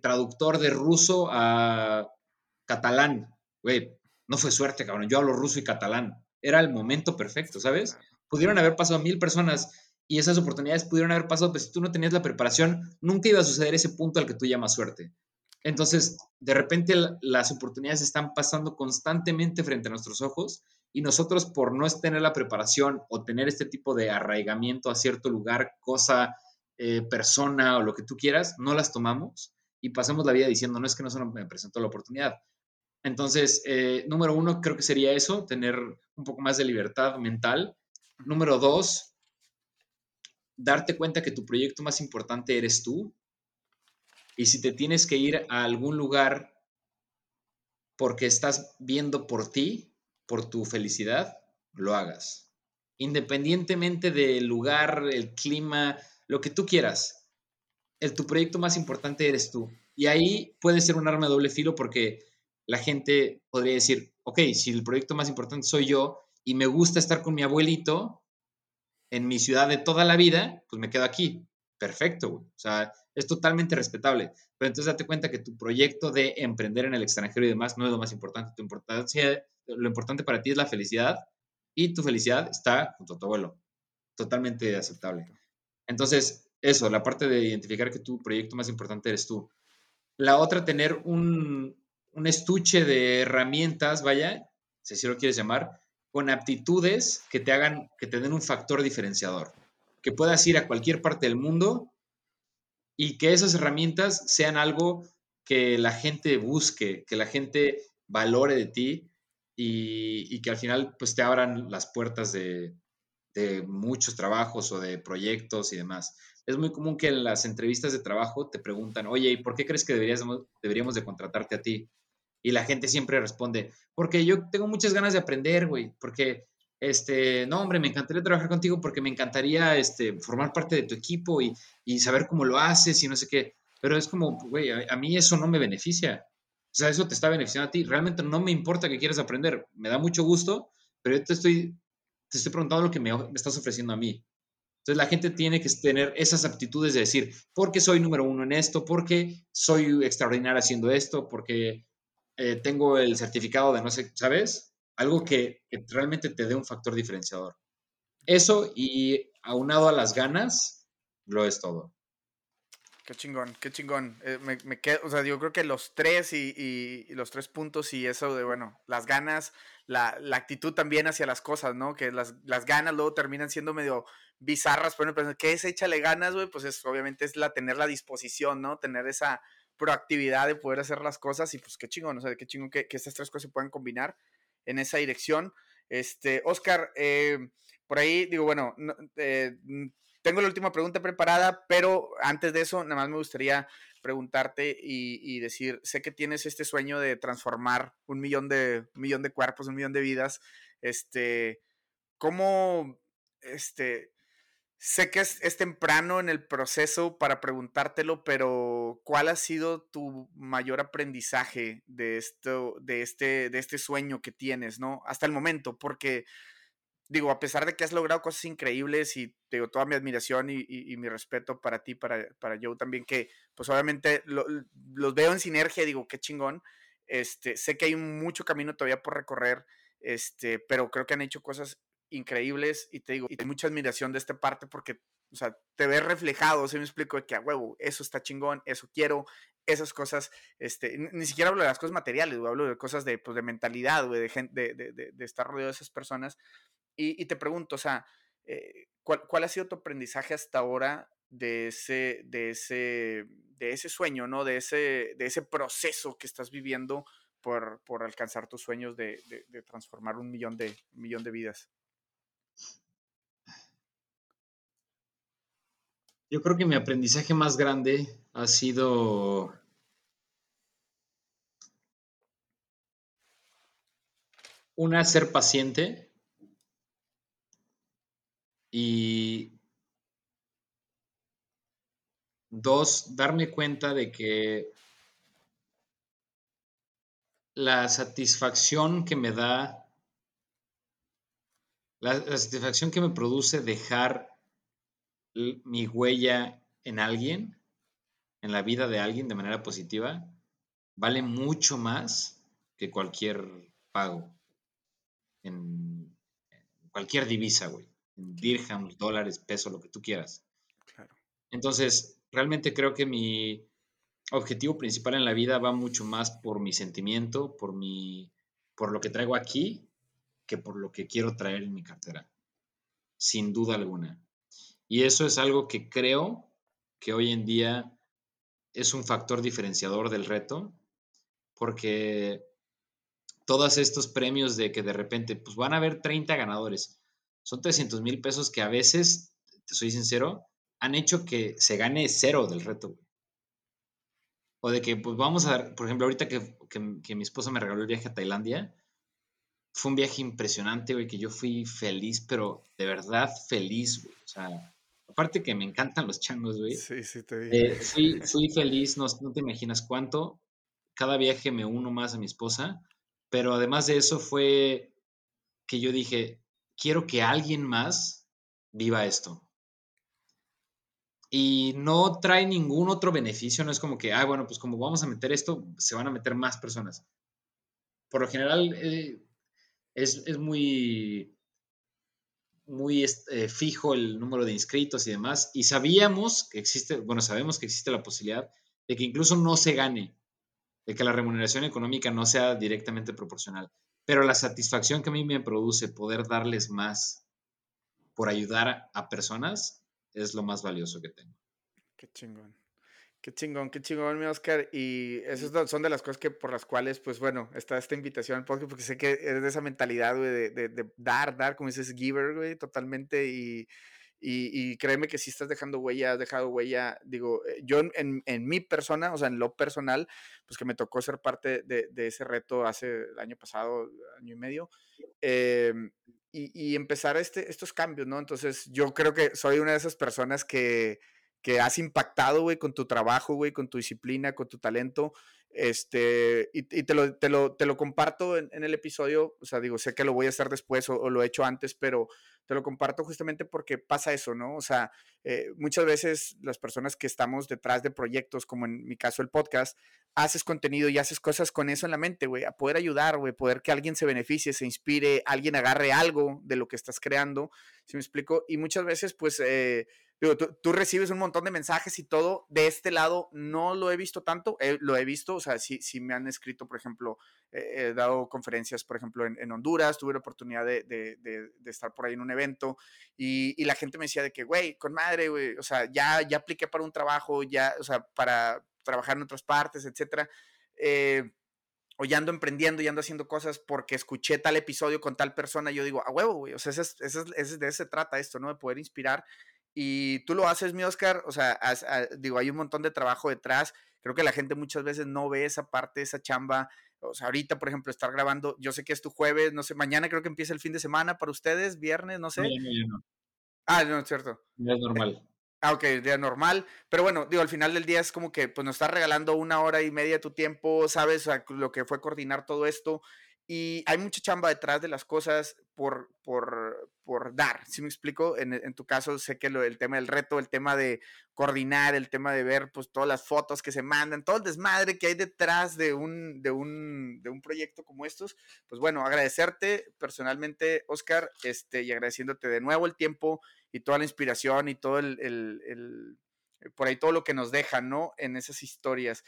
traductor de ruso a catalán, güey, no fue suerte, cabrón, yo hablo ruso y catalán, era el momento perfecto, ¿sabes? Pudieron haber pasado mil personas y esas oportunidades pudieron haber pasado, pero si tú no tenías la preparación, nunca iba a suceder ese punto al que tú llamas suerte. Entonces, de repente las oportunidades están pasando constantemente frente a nuestros ojos y nosotros por no tener la preparación o tener este tipo de arraigamiento a cierto lugar, cosa, eh, persona o lo que tú quieras, no las tomamos y pasamos la vida diciendo, no es que no se me presentó la oportunidad. Entonces, eh, número uno, creo que sería eso, tener un poco más de libertad mental. Número dos, darte cuenta que tu proyecto más importante eres tú. Y si te tienes que ir a algún lugar porque estás viendo por ti, por tu felicidad, lo hagas. Independientemente del lugar, el clima, lo que tú quieras. El, tu proyecto más importante eres tú. Y ahí puede ser un arma de doble filo porque la gente podría decir, ok, si el proyecto más importante soy yo y me gusta estar con mi abuelito en mi ciudad de toda la vida, pues me quedo aquí. Perfecto, O sea, es totalmente respetable. Pero entonces date cuenta que tu proyecto de emprender en el extranjero y demás no es lo más importante. Lo importante para ti es la felicidad y tu felicidad está junto a tu abuelo. Totalmente aceptable. Entonces, eso, la parte de identificar que tu proyecto más importante eres tú. La otra, tener un, un estuche de herramientas, vaya, si así lo quieres llamar, con aptitudes que te hagan, que te den un factor diferenciador. Que puedas ir a cualquier parte del mundo y que esas herramientas sean algo que la gente busque, que la gente valore de ti y, que al final pues te abran las puertas de, muchos trabajos o de proyectos y demás. Es muy común que en las entrevistas de trabajo te preguntan, oye, ¿y por qué crees que deberíamos, deberíamos de contratarte a ti? Y la gente siempre responde, porque yo tengo muchas ganas de aprender, güey, porque, este, no, hombre, me encantaría trabajar contigo porque me encantaría, este, formar parte de tu equipo y, saber cómo lo haces y no sé qué. Pero es como, güey, a mí eso no me beneficia. O sea, eso te está beneficiando a ti. Realmente no me importa que quieras aprender. Me da mucho gusto, pero yo te estoy, te estoy preguntando lo que me, estás ofreciendo a mí. Entonces la gente tiene que tener esas aptitudes de decir, porque soy número uno en esto, porque soy extraordinario haciendo esto, porque eh, tengo el certificado de no sé, ¿sabes? Algo que, que, realmente te dé un factor diferenciador. Eso y aunado a las ganas, lo es todo. Qué chingón, qué chingón. Eh, me, o sea, yo creo que los tres y, los tres puntos y eso de, bueno, las ganas, la, actitud también hacia las cosas, ¿no? Que las, ganas luego terminan siendo medio bizarras, pero ¿qué es échale ganas, güey? Pues es, obviamente es la tener la disposición, ¿no? Tener esa proactividad de poder hacer las cosas y pues qué chingón, o sea, qué chingón que, que estas tres cosas se puedan combinar en esa dirección. Este, Oscar, eh, por ahí digo, bueno, eh, tengo la última pregunta preparada, pero antes de eso, nada más me gustaría preguntarte y, decir, sé que tienes este sueño de transformar un millón de, millón de cuerpos, un millón de vidas. Este, ¿cómo, este, Sé que es, temprano en el proceso para preguntártelo, pero ¿cuál ha sido tu mayor aprendizaje de esto, de este, de este sueño que tienes, ¿no? Hasta el momento, porque digo, a pesar de que has logrado cosas increíbles y tengo toda mi admiración y, mi respeto para ti, para, para Joe también, que pues obviamente los veo en sinergia y digo, qué chingón. Este, sé que hay mucho camino todavía por recorrer, este, pero creo que han hecho cosas increíbles y te digo, y mucha admiración de esta parte porque, o sea, te ves reflejado, si me explico, que a huevo, eso está chingón, eso quiero, esas cosas, este, ni siquiera hablo de las cosas materiales, hablo de cosas de, pues, de mentalidad, de, de, de, de, estar rodeado de esas personas. Y, te pregunto, o sea, eh, ¿cuál, ¿cuál, ha sido tu aprendizaje hasta ahora de ese, de ese, de ese sueño, ¿no? De ese, de ese proceso que estás viviendo por, por alcanzar tus sueños de, de, transformar un millón de, un millón de vidas. Yo creo que mi aprendizaje más grande ha sido una, ser paciente y dos, darme cuenta de que la satisfacción que me da, la, satisfacción que me produce dejar mi huella en alguien, en la vida de alguien de manera positiva, vale mucho más que cualquier pago en, cualquier divisa, güey. En dirhams, dólares, peso, lo que tú quieras. Entonces, realmente creo que mi objetivo principal en la vida va mucho más por mi sentimiento, por mi, por lo que traigo aquí, que por lo que quiero traer en mi cartera. Sin duda alguna. Y eso es algo que creo que hoy en día es un factor diferenciador del reto, porque todos estos premios de que de repente pues van a haber 30 ganadores, son 300 mil pesos que a veces, te soy sincero, han hecho que se gane cero del reto. O de que, pues vamos a dar, por ejemplo, ahorita que, que, mi esposa me regaló el viaje a Tailandia, fue un viaje impresionante, güey, que yo fui feliz, pero de verdad feliz, güey. O sea, aparte que me encantan los changos, güey. Sí, sí, te eh, fui, fui, feliz, no, no, te imaginas cuánto. Cada viaje me uno más a mi esposa, pero además de eso fue que yo dije, quiero que alguien más viva esto. Y no trae ningún otro beneficio, no es como que, ah, bueno, pues como vamos a meter esto, se van a meter más personas. Por lo general, eh, es, es, muy muy este, fijo el número de inscritos y demás, y sabíamos que existe, bueno, sabemos que existe la posibilidad de que incluso no se gane, de que la remuneración económica no sea directamente proporcional, pero la satisfacción que a mí me produce poder darles más por ayudar a personas es lo más valioso que tengo. Qué chingón. Qué chingón, qué chingón, mi Oscar. Y esas son de las cosas que por las cuales, pues bueno, está esta invitación al podcast, porque sé que eres de esa mentalidad, güey, de, de, dar, dar, como dices, giver, güey, totalmente. Y, y, créeme que si estás dejando huella, has dejado huella. Digo, eh, yo en, en, mi persona, o sea, en lo personal, pues que me tocó ser parte de, de ese reto hace el año pasado, año y medio. Em, y, y, empezar este, estos cambios, ¿no? Entonces, yo creo que soy una de esas personas que que has impactado, güey, con tu trabajo, güey, con tu disciplina, con tu talento. Este, y, te, lo, te, lo, te, lo, comparto en, el episodio, o sea, digo, sé que lo voy a hacer después o, lo he hecho antes, pero te lo comparto justamente porque pasa eso, ¿no? O sea, eh, muchas veces las personas que estamos detrás de proyectos, como en mi caso el podcast, haces contenido y haces cosas con eso en la mente, güey, a poder ayudar, güey, poder que alguien se beneficie, se inspire, alguien agarre algo de lo que estás creando, si me explico? Y muchas veces, pues, eh, Digo, tú, recibes un montón de mensajes y todo. De este lado no lo he visto tanto, eh, lo he visto, o sea, sí, sí me han escrito, por ejemplo, he dado conferencias, por ejemplo, en, Honduras, tuve la oportunidad de, de, de, estar por ahí en un evento y, y la gente me decía de que, güey, con madre, güey, o sea, ya, ya apliqué para un trabajo, ya, o sea, para trabajar en otras partes, etcétera. Eh, o ya ando emprendiendo, ya ando haciendo cosas porque escuché tal episodio con tal persona, yo digo, a huevo, güey, o sea, ese, ese, ese, de eso se trata esto, ¿no? De poder inspirar y tú lo haces, mi Oscar, o sea, ah, digo, hay un montón de trabajo detrás. Creo que la gente muchas veces no ve esa parte, esa chamba. O sea, ahorita, por ejemplo, estar grabando, yo sé que es tu jueves, no sé, mañana creo que empieza el fin de semana para ustedes, viernes, no sé. Ah, no, es cierto. Día normal. Ah, ok, día normal. Pero bueno, digo, al final del día es como que pues nos está regalando una hora y media de tu tiempo, sabes lo que fue coordinar todo esto. Y hay mucha chamba detrás de las cosas por, por, por dar, ¿sí me explico? En, en tu caso, sé que lo, el tema del reto, el tema de coordinar, el tema de ver pues todas las fotos que se mandan, todo el desmadre que hay detrás de un, de un, de un proyecto como estos. Pues bueno, agradecerte personalmente, Oscar, este, y agradeciéndote de nuevo el tiempo y toda la inspiración y todo el, el, el por ahí todo lo que nos deja, ¿no? En esas historias.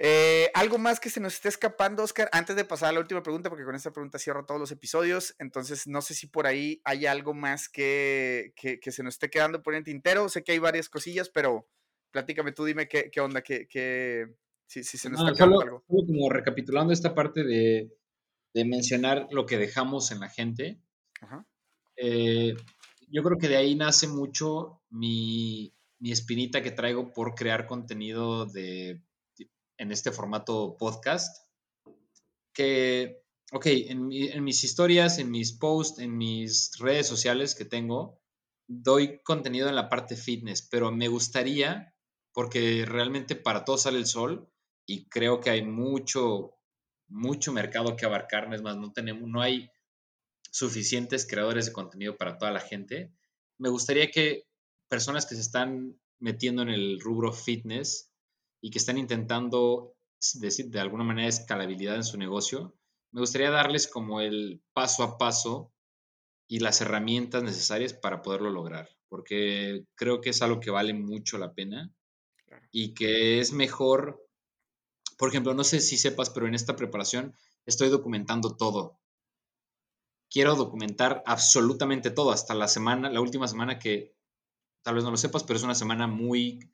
Eh, ¿Algo más que se nos esté escapando, Oscar? Antes de pasar a la última pregunta, porque con esta pregunta cierro todos los episodios, entonces no sé si por ahí hay algo más que, que, se nos esté quedando por el tintero. Sé que hay varias cosillas, pero platícame tú, dime qué, qué onda, qué, qué, si, si, se nos está quedando algo. como recapitulando esta parte de, de, mencionar lo que dejamos en la gente, eh, yo creo que de ahí nace mucho mi, mi espinita que traigo por crear contenido de en este formato podcast, que, ok, en, mis historias, en mis posts, en mis redes sociales que tengo, doy contenido en la parte fitness, pero me gustaría, porque realmente para todo sale el sol y creo que hay mucho, mucho mercado que abarcar, es más, no tenemos, no hay suficientes creadores de contenido para toda la gente. Me gustaría que personas que se están metiendo en el rubro fitness y que están intentando decir, de alguna manera escalabilidad en su negocio, me gustaría darles como el paso a paso y las herramientas necesarias para poderlo lograr, porque creo que es algo que vale mucho la pena y que es mejor, por ejemplo, no sé si sepas, pero en esta preparación estoy documentando todo. Quiero documentar absolutamente todo, hasta la semana, la última semana que tal vez no lo sepas, pero es una semana muy,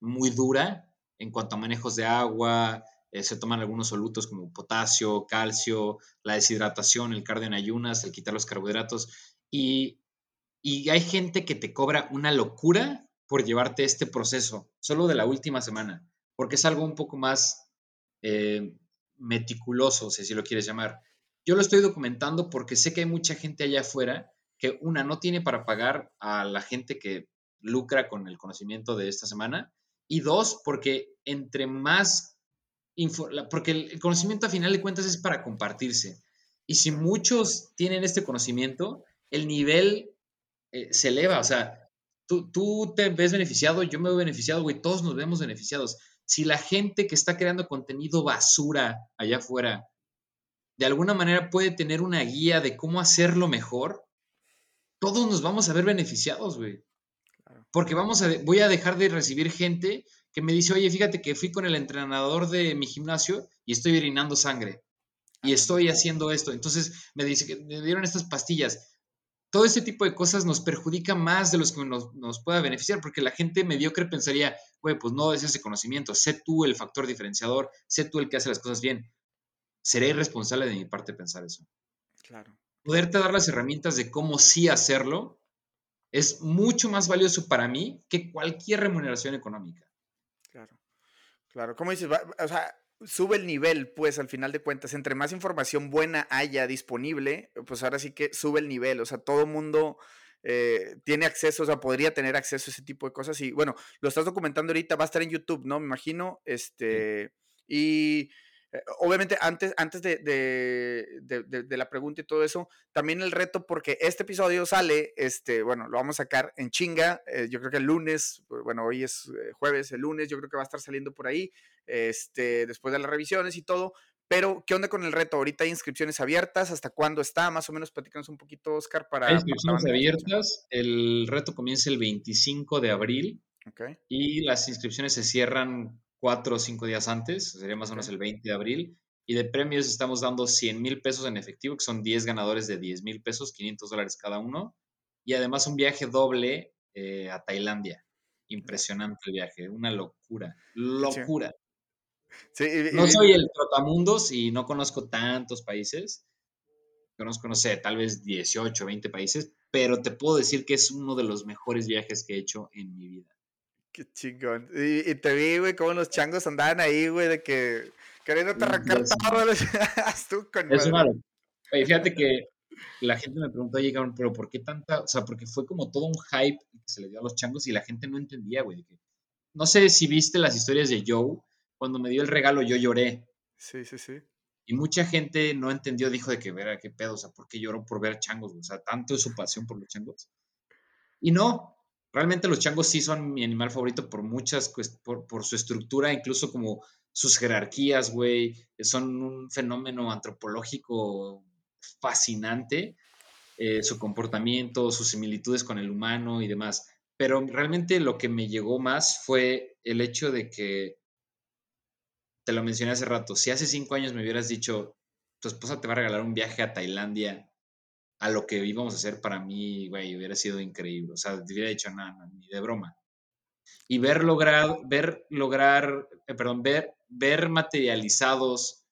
muy dura en cuanto a manejos de agua, eh, se toman algunos solutos como potasio, calcio, la deshidratación, el cardio en ayunas, el quitar los carbohidratos. Y, hay gente que te cobra una locura por llevarte este proceso, solo de la última semana, porque es algo un poco más eh, meticuloso, si lo quieres llamar. Yo lo estoy documentando porque sé que hay mucha gente allá afuera que una no tiene para pagar a la gente que lucra con el conocimiento de esta semana y dos, porque entre más, porque el conocimiento a final de cuentas es para compartirse. Y si muchos tienen este conocimiento, el nivel eh, se eleva. O sea, tú, tú te ves beneficiado, yo me veo beneficiado, güey, todos nos vemos beneficiados. Si la gente que está creando contenido basura allá afuera, de alguna manera puede tener una guía de cómo hacerlo mejor, todos nos vamos a ver beneficiados, güey porque vamos a, voy a dejar de recibir gente que me dice, oye, fíjate que fui con el entrenador de mi gimnasio y estoy orinando sangre y estoy haciendo esto. Entonces me dice que me dieron estas pastillas. Todo ese tipo de cosas nos perjudica más de los que nos, nos pueda beneficiar, porque la gente mediocre pensaría, güey, pues no es ese conocimiento, sé tú el factor diferenciador, sé tú el que hace las cosas bien. Seré irresponsable de mi parte pensar eso. Claro. Poderte dar las herramientas de cómo sí hacerlo es mucho más valioso para mí que cualquier remuneración económica. Claro, claro. ¿Cómo dices? O sea, sube el nivel, pues al final de cuentas, entre más información buena haya disponible, pues ahora sí que sube el nivel, o sea, todo mundo... Eh, tiene acceso, o sea, podría tener acceso a ese tipo de cosas. Y bueno, lo estás documentando ahorita, va a estar en YouTube, ¿no? Me imagino. Este. Y eh, obviamente, antes, antes de, de, la pregunta y todo eso, también el reto, porque este episodio sale, este, bueno, lo vamos a sacar en chinga, eh, yo creo que el lunes, bueno, hoy es eh, jueves, el lunes, yo creo que va a estar saliendo por ahí, este, después de las revisiones y todo, pero, ¿qué onda con el reto? Ahorita hay inscripciones abiertas, ¿hasta cuándo está? Más o menos platícanos un poquito, Oscar, para... Hay inscripciones abiertas, el reto comienza el 25 de abril. Y las inscripciones se cierran cuatro o cinco días antes, sería más o menos el 20 de abril. Y de premios estamos dando 100 mil pesos en efectivo, que son 10 ganadores de 10 mil pesos, 500 dólares cada uno. Y además un viaje doble eh, a Tailandia. Impresionante el viaje, una locura, locura. no soy el trotamundos y no conozco tantos países. Conozco, no sé, tal vez 18, 20 países, pero te puedo decir que es uno de los mejores viajes que he hecho en mi vida. Qué chingón. Y, te vi, güey, cómo los changos andaban ahí, güey, de que queriendo arrancar todo. tú con Es malo. Oye, fíjate que la gente me preguntó, oye, pero ¿por qué tanta? O sea, porque fue como todo un hype que se le dio a los changos y la gente no entendía, güey. No sé si viste las historias de Joe. Cuando me dio el regalo, yo lloré. Sí, sí, sí. Y mucha gente no entendió, dijo de que, ver, qué pedo, o sea, ¿por qué lloró por ver changos? O sea, tanto es su pasión por los changos. Y no, realmente los changos sí son mi animal favorito por muchas, por, por su estructura, incluso como sus jerarquías, güey, son un fenómeno antropológico fascinante, eh, su comportamiento, sus similitudes con el humano y demás. Pero realmente lo que me llegó más fue el hecho de que, te lo mencioné hace rato, si hace cinco años me hubieras dicho, tu esposa te va a regalar un viaje a Tailandia, a lo que íbamos a hacer para mí, güey, hubiera sido increíble. O sea, te hubiera dicho, nada, ni de broma. Y ver lograr, ver lograr, eh, perdón, ver, ver materializados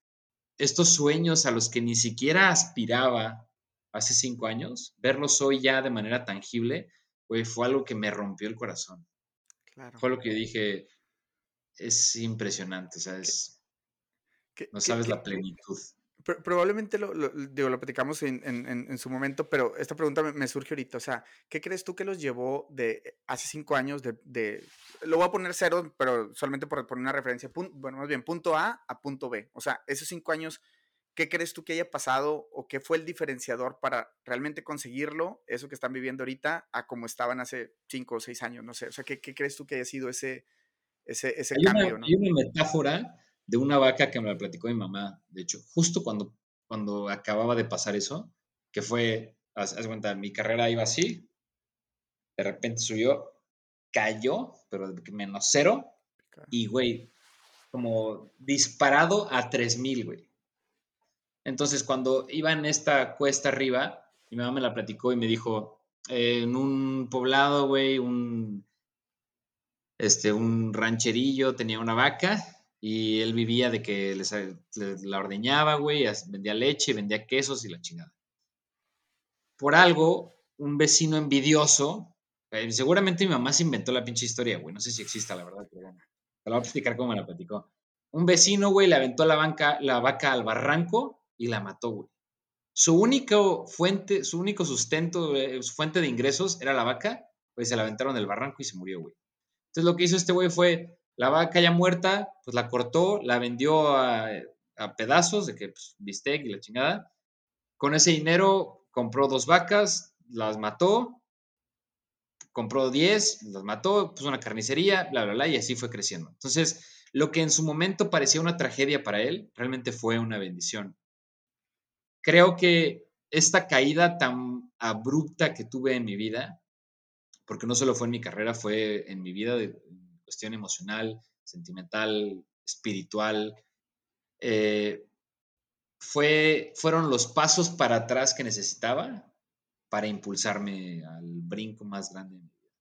estos sueños a los que ni siquiera aspiraba hace cinco años, verlos hoy ya de manera tangible, güey, fue algo que me rompió el corazón. Fue lo que dije, es impresionante, o sea, no sabes la plenitud probablemente lo, lo, digo, lo platicamos en, en, en, su momento, pero esta pregunta me, surge ahorita. O sea, ¿qué crees tú que los llevó de hace cinco años de, de lo voy a poner cero, pero solamente por poner una referencia, bueno, más bien punto A a punto B. O sea, esos cinco años, ¿qué crees tú que haya pasado o qué fue el diferenciador para realmente conseguirlo, eso que están viviendo ahorita, a como estaban hace cinco o seis años? No sé, o sea, ¿qué, qué crees tú que haya sido ese, ese, ese cambio? ¿no? hay una metáfora de una vaca que me la platicó mi mamá, de hecho, justo cuando, cuando acababa de pasar eso, que fue, haz, cuenta, mi carrera iba así, de repente subió, cayó, pero menos cero, y güey, como disparado a 3000, güey. Entonces, cuando iba en esta cuesta arriba, mi mamá me la platicó y me dijo, en un poblado, güey, un, este, un rancherillo tenía una vaca y él vivía de que les, la ordeñaba, güey, vendía leche, vendía quesos y la chingada. Por algo, un vecino envidioso, eh, seguramente mi mamá se inventó la pinche historia, güey, no sé si exista, la verdad, pero te la voy a explicar cómo me la platicó. Un vecino, güey, le aventó la, banca, la vaca al barranco y la mató, güey. Su único fuente, su único sustento, eh, su fuente de ingresos era la vaca, pues se la aventaron del barranco y se murió, güey. Entonces lo que hizo este güey fue la vaca ya muerta, pues la cortó, la vendió a, pedazos de que pues, bistec y la chingada. Con ese dinero compró dos vacas, las mató, compró diez, las mató, puso una carnicería, bla, bla, bla, y así fue creciendo. Entonces, lo que en su momento parecía una tragedia para él, realmente fue una bendición. Creo que esta caída tan abrupta que tuve en mi vida, porque no solo fue en mi carrera, fue en mi vida de, cuestión emocional, sentimental, espiritual, eh, fue, fueron los pasos para atrás que necesitaba para impulsarme al brinco más grande de mi vida.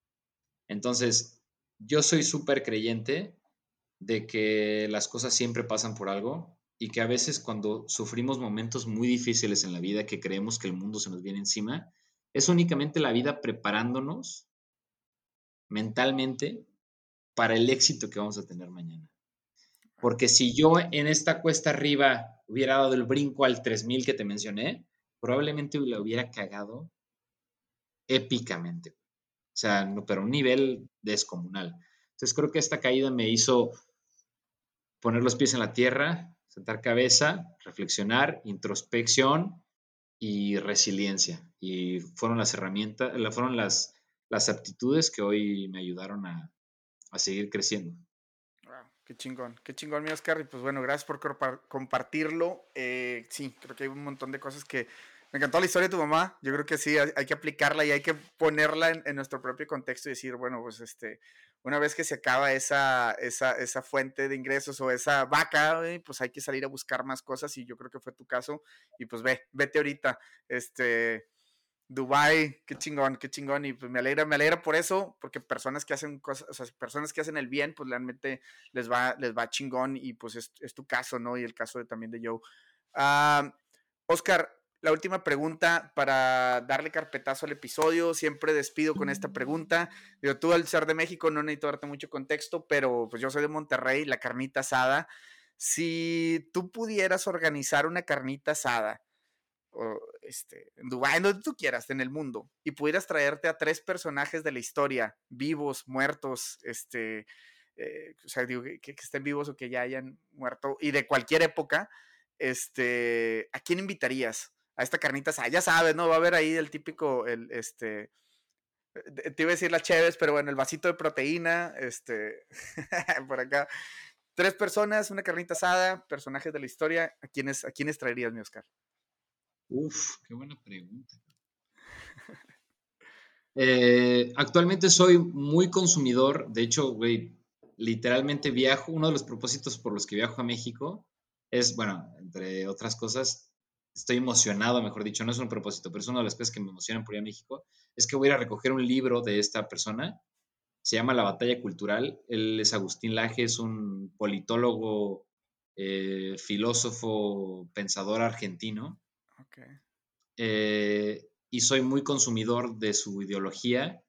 Entonces, yo soy súper creyente de que las cosas siempre pasan por algo y que a veces cuando sufrimos momentos muy difíciles en la vida, que creemos que el mundo se nos viene encima, es únicamente la vida preparándonos mentalmente para el éxito que vamos a tener mañana. Porque si yo en esta cuesta arriba hubiera dado el brinco al 3000 que te mencioné, probablemente lo hubiera cagado épicamente. O sea, no, pero un nivel descomunal. Entonces creo que esta caída me hizo poner los pies en la tierra, sentar cabeza, reflexionar, introspección y resiliencia. Y fueron las herramientas, fueron las, las aptitudes que hoy me ayudaron a, a seguir creciendo. Wow, qué chingón, qué chingón, mi Oscar. Y pues bueno, gracias por compartirlo. Eh, sí, creo que hay un montón de cosas que. Me encantó la historia de tu mamá. Yo creo que sí, hay, que aplicarla y hay que ponerla en, nuestro propio contexto y decir, bueno, pues este, una vez que se acaba esa, esa, esa fuente de ingresos o esa vaca, pues hay que salir a buscar más cosas y yo creo que fue tu caso. Y pues ve, vete ahorita. Este, Dubai, qué chingón, qué chingón. Y pues me alegra, me alegra por eso, porque personas que hacen cosas, o sea, personas que hacen el bien, pues realmente les va, les va chingón. Y pues es, tu caso, ¿no? Y el caso también de Joe. Oscar, la última pregunta para darle carpetazo al episodio. Siempre despido con esta pregunta. Digo, tú al ser de México no necesito darte mucho contexto, pero pues yo soy de Monterrey, la carnita asada. Si tú pudieras organizar una carnita asada, este, en Dubái, en donde tú quieras, en el mundo, y pudieras traerte a tres personajes de la historia, vivos, muertos, este, eh, o sea, digo, que, estén vivos o que ya hayan muerto, y de cualquier época, este, ¿a quién invitarías? A esta carnita Ya sabes, ¿no? Va a haber ahí el típico, el, este, te iba a decir la Chévez, pero bueno, el vasito de proteína, este, por acá. Tres personas, una carnita asada, personajes de la historia. ¿A quiénes, a quiénes traerías, mi Oscar? Uf, qué buena pregunta. Eh, actualmente soy muy consumidor. De hecho, güey, literalmente viajo. Uno de los propósitos por los que viajo a México es, bueno, entre otras cosas, estoy emocionado, mejor dicho, no es un propósito, pero es una de las cosas que me emocionan por ir a México, es que voy a ir a recoger un libro de esta persona, se llama La Batalla Cultural, él es Agustín Laje, es un politólogo, eh, filósofo, pensador argentino, eh, y soy muy consumidor de su ideología,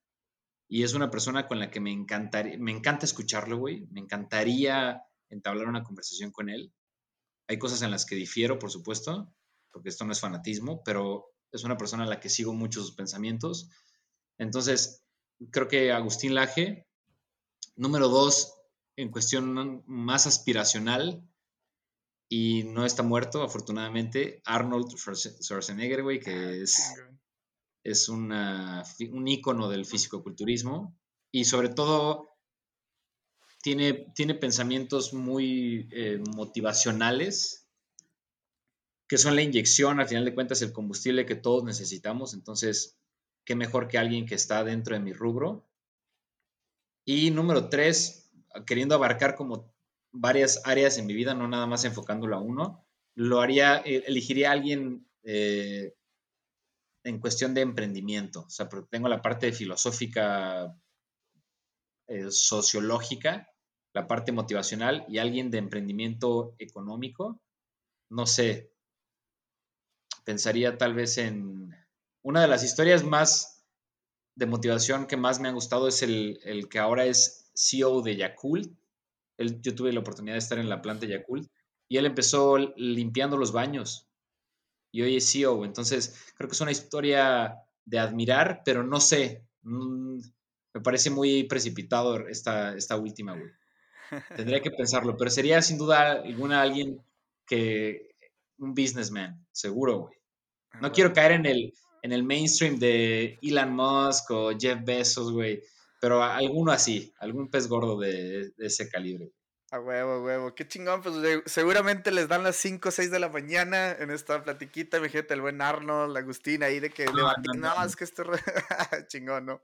y es una persona con la que me encantaría, me encanta escucharlo, güey, me encantaría entablar una conversación con él. Hay cosas en las que difiero, por supuesto, porque esto no es fanatismo, pero es una persona a la que sigo muchos sus pensamientos. Entonces, creo que Agustín Laje, número dos, en cuestión más aspiracional, y no está muerto, afortunadamente, Arnold Schwarzenegger, güey, que ah, es, es una, un ícono del fisicoculturismo, y sobre todo tiene, tiene pensamientos muy eh, motivacionales que son la inyección, al final de cuentas, el combustible que todos necesitamos. Entonces, qué mejor que alguien que está dentro de mi rubro. Y número tres, queriendo abarcar como varias áreas en mi vida, no nada más enfocándolo a uno, lo haría, eh, elegiría a alguien eh, en cuestión de emprendimiento. O sea, tengo la parte filosófica, eh, sociológica, la parte motivacional y alguien de emprendimiento económico. No sé, pensaría tal vez en una de las historias más de motivación que más me han gustado es el, que ahora es CEO de Yakult. Él, yo tuve la oportunidad de estar en la planta Yakult y él empezó limpiando los baños y hoy es CEO. Entonces, creo que es una historia de admirar, pero no sé, mm, me parece muy precipitado esta, esta última, güey. Tendría que pensarlo, pero sería sin duda alguna alguien que un businessman, seguro, güey. Ah, no quiero caer en el, en el mainstream de Elon Musk o Jeff Bezos, güey, pero alguno así, algún pez gordo de, ese calibre. A huevo, huevo. Qué chingón, pues seguramente les dan las 5 o 6 de la mañana en esta platiquita. Imagínate el buen Arnold, Agustín ahí de que no, no, es que este chingón, ¿no?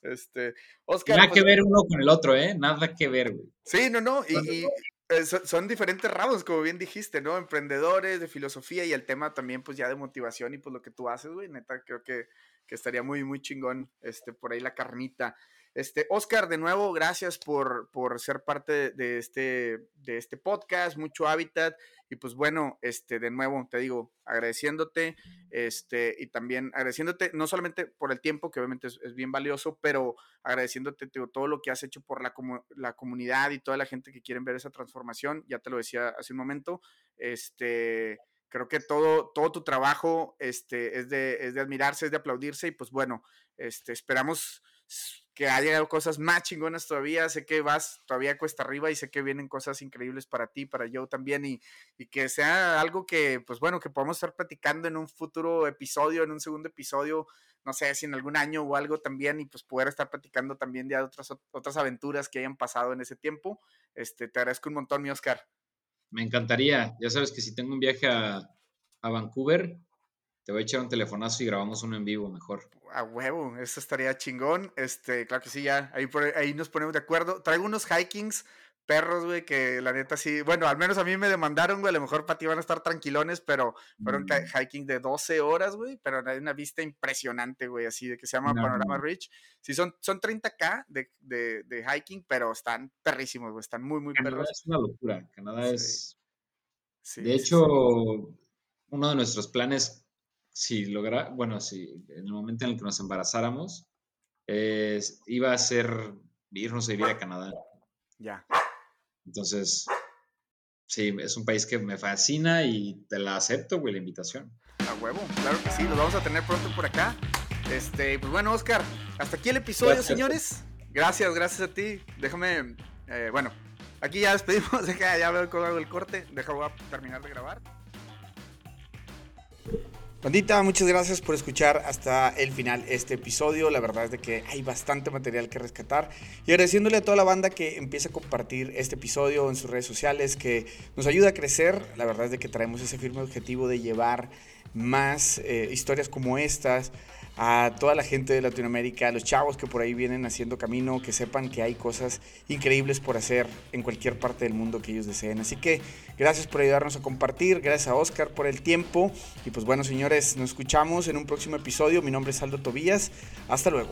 Este, Oscar. Nada que pues ver uno con el otro, ¿eh? Nada que ver, güey. Sí, no, no. y, eh, son, diferentes ramos, como bien dijiste, ¿no? Emprendedores, de filosofía y el tema también, pues ya de motivación y pues lo que tú haces, güey, neta, creo que, que estaría muy, muy chingón, este, por ahí la carnita. Este, Oscar, de nuevo, gracias por, por ser parte de este, de este podcast, mucho hábitat. Y pues bueno, este, de nuevo, te digo, agradeciéndote, este, y también agradeciéndote, no solamente por el tiempo, que obviamente es, bien valioso, pero agradeciéndote todo lo que has hecho por la, la comunidad y toda la gente que quieren ver esa transformación. Ya te lo decía hace un momento. Este creo que todo, todo tu trabajo este, es, de, es de admirarse, es de aplaudirse y pues bueno, este, esperamos que haya cosas más chingonas todavía. Sé que vas todavía cuesta arriba y sé que vienen cosas increíbles para ti, para yo también, y, y, que sea algo que, pues bueno, que podamos estar platicando en un futuro episodio, en un segundo episodio, no sé si en algún año o algo también, y pues poder estar platicando también de otras, otras aventuras que hayan pasado en ese tiempo. Este, te agradezco un montón, mi Oscar. Me encantaría. Ya sabes que si tengo un viaje a, a Vancouver, te voy a echar un telefonazo y grabamos uno en vivo mejor. A huevo, eso estaría chingón. Este, claro que sí, ya, ahí, ahí nos ponemos de acuerdo. Traigo unos hikings perros, güey, que la neta sí, bueno, al menos a mí me demandaron, güey, a lo mejor para ti van a estar tranquilones, pero fueron mm. hiking de 12 horas, güey, pero hay una vista impresionante, güey, así de que se llama Panorama Ridge. Sí, son, son 30k de, de, de, hiking, pero están perrísimos, güey, están muy, muy Canadá Es una locura, Canadá es... de hecho, uno de nuestros planes si logra, bueno, si en el momento en el que nos embarazáramos, iba a ser irnos a vivir a Canadá. Ya. Entonces, sí, es un país que me fascina y te la acepto, güey, la invitación. A huevo, claro que sí, los vamos a tener pronto por acá. Este, pues bueno, Oscar, hasta aquí el episodio, señores. Gracias, gracias a ti. Déjame, eh, bueno, aquí ya despedimos, ya veo hago el corte, deja voy a terminar de grabar. Pandita, muchas gracias por escuchar hasta el final este episodio. La verdad es de que hay bastante material que rescatar. Y agradeciéndole a toda la banda que empieza a compartir este episodio en sus redes sociales, que nos ayuda a crecer. La verdad es de que traemos ese firme objetivo de llevar más eh, historias como estas a toda la gente de Latinoamérica, a los chavos que por ahí vienen haciendo camino, que sepan que hay cosas increíbles por hacer en cualquier parte del mundo que ellos deseen. Así que gracias por ayudarnos a compartir, gracias a Oscar por el tiempo y pues bueno señores, nos escuchamos en un próximo episodio. Mi nombre es Aldo Tobías, hasta luego.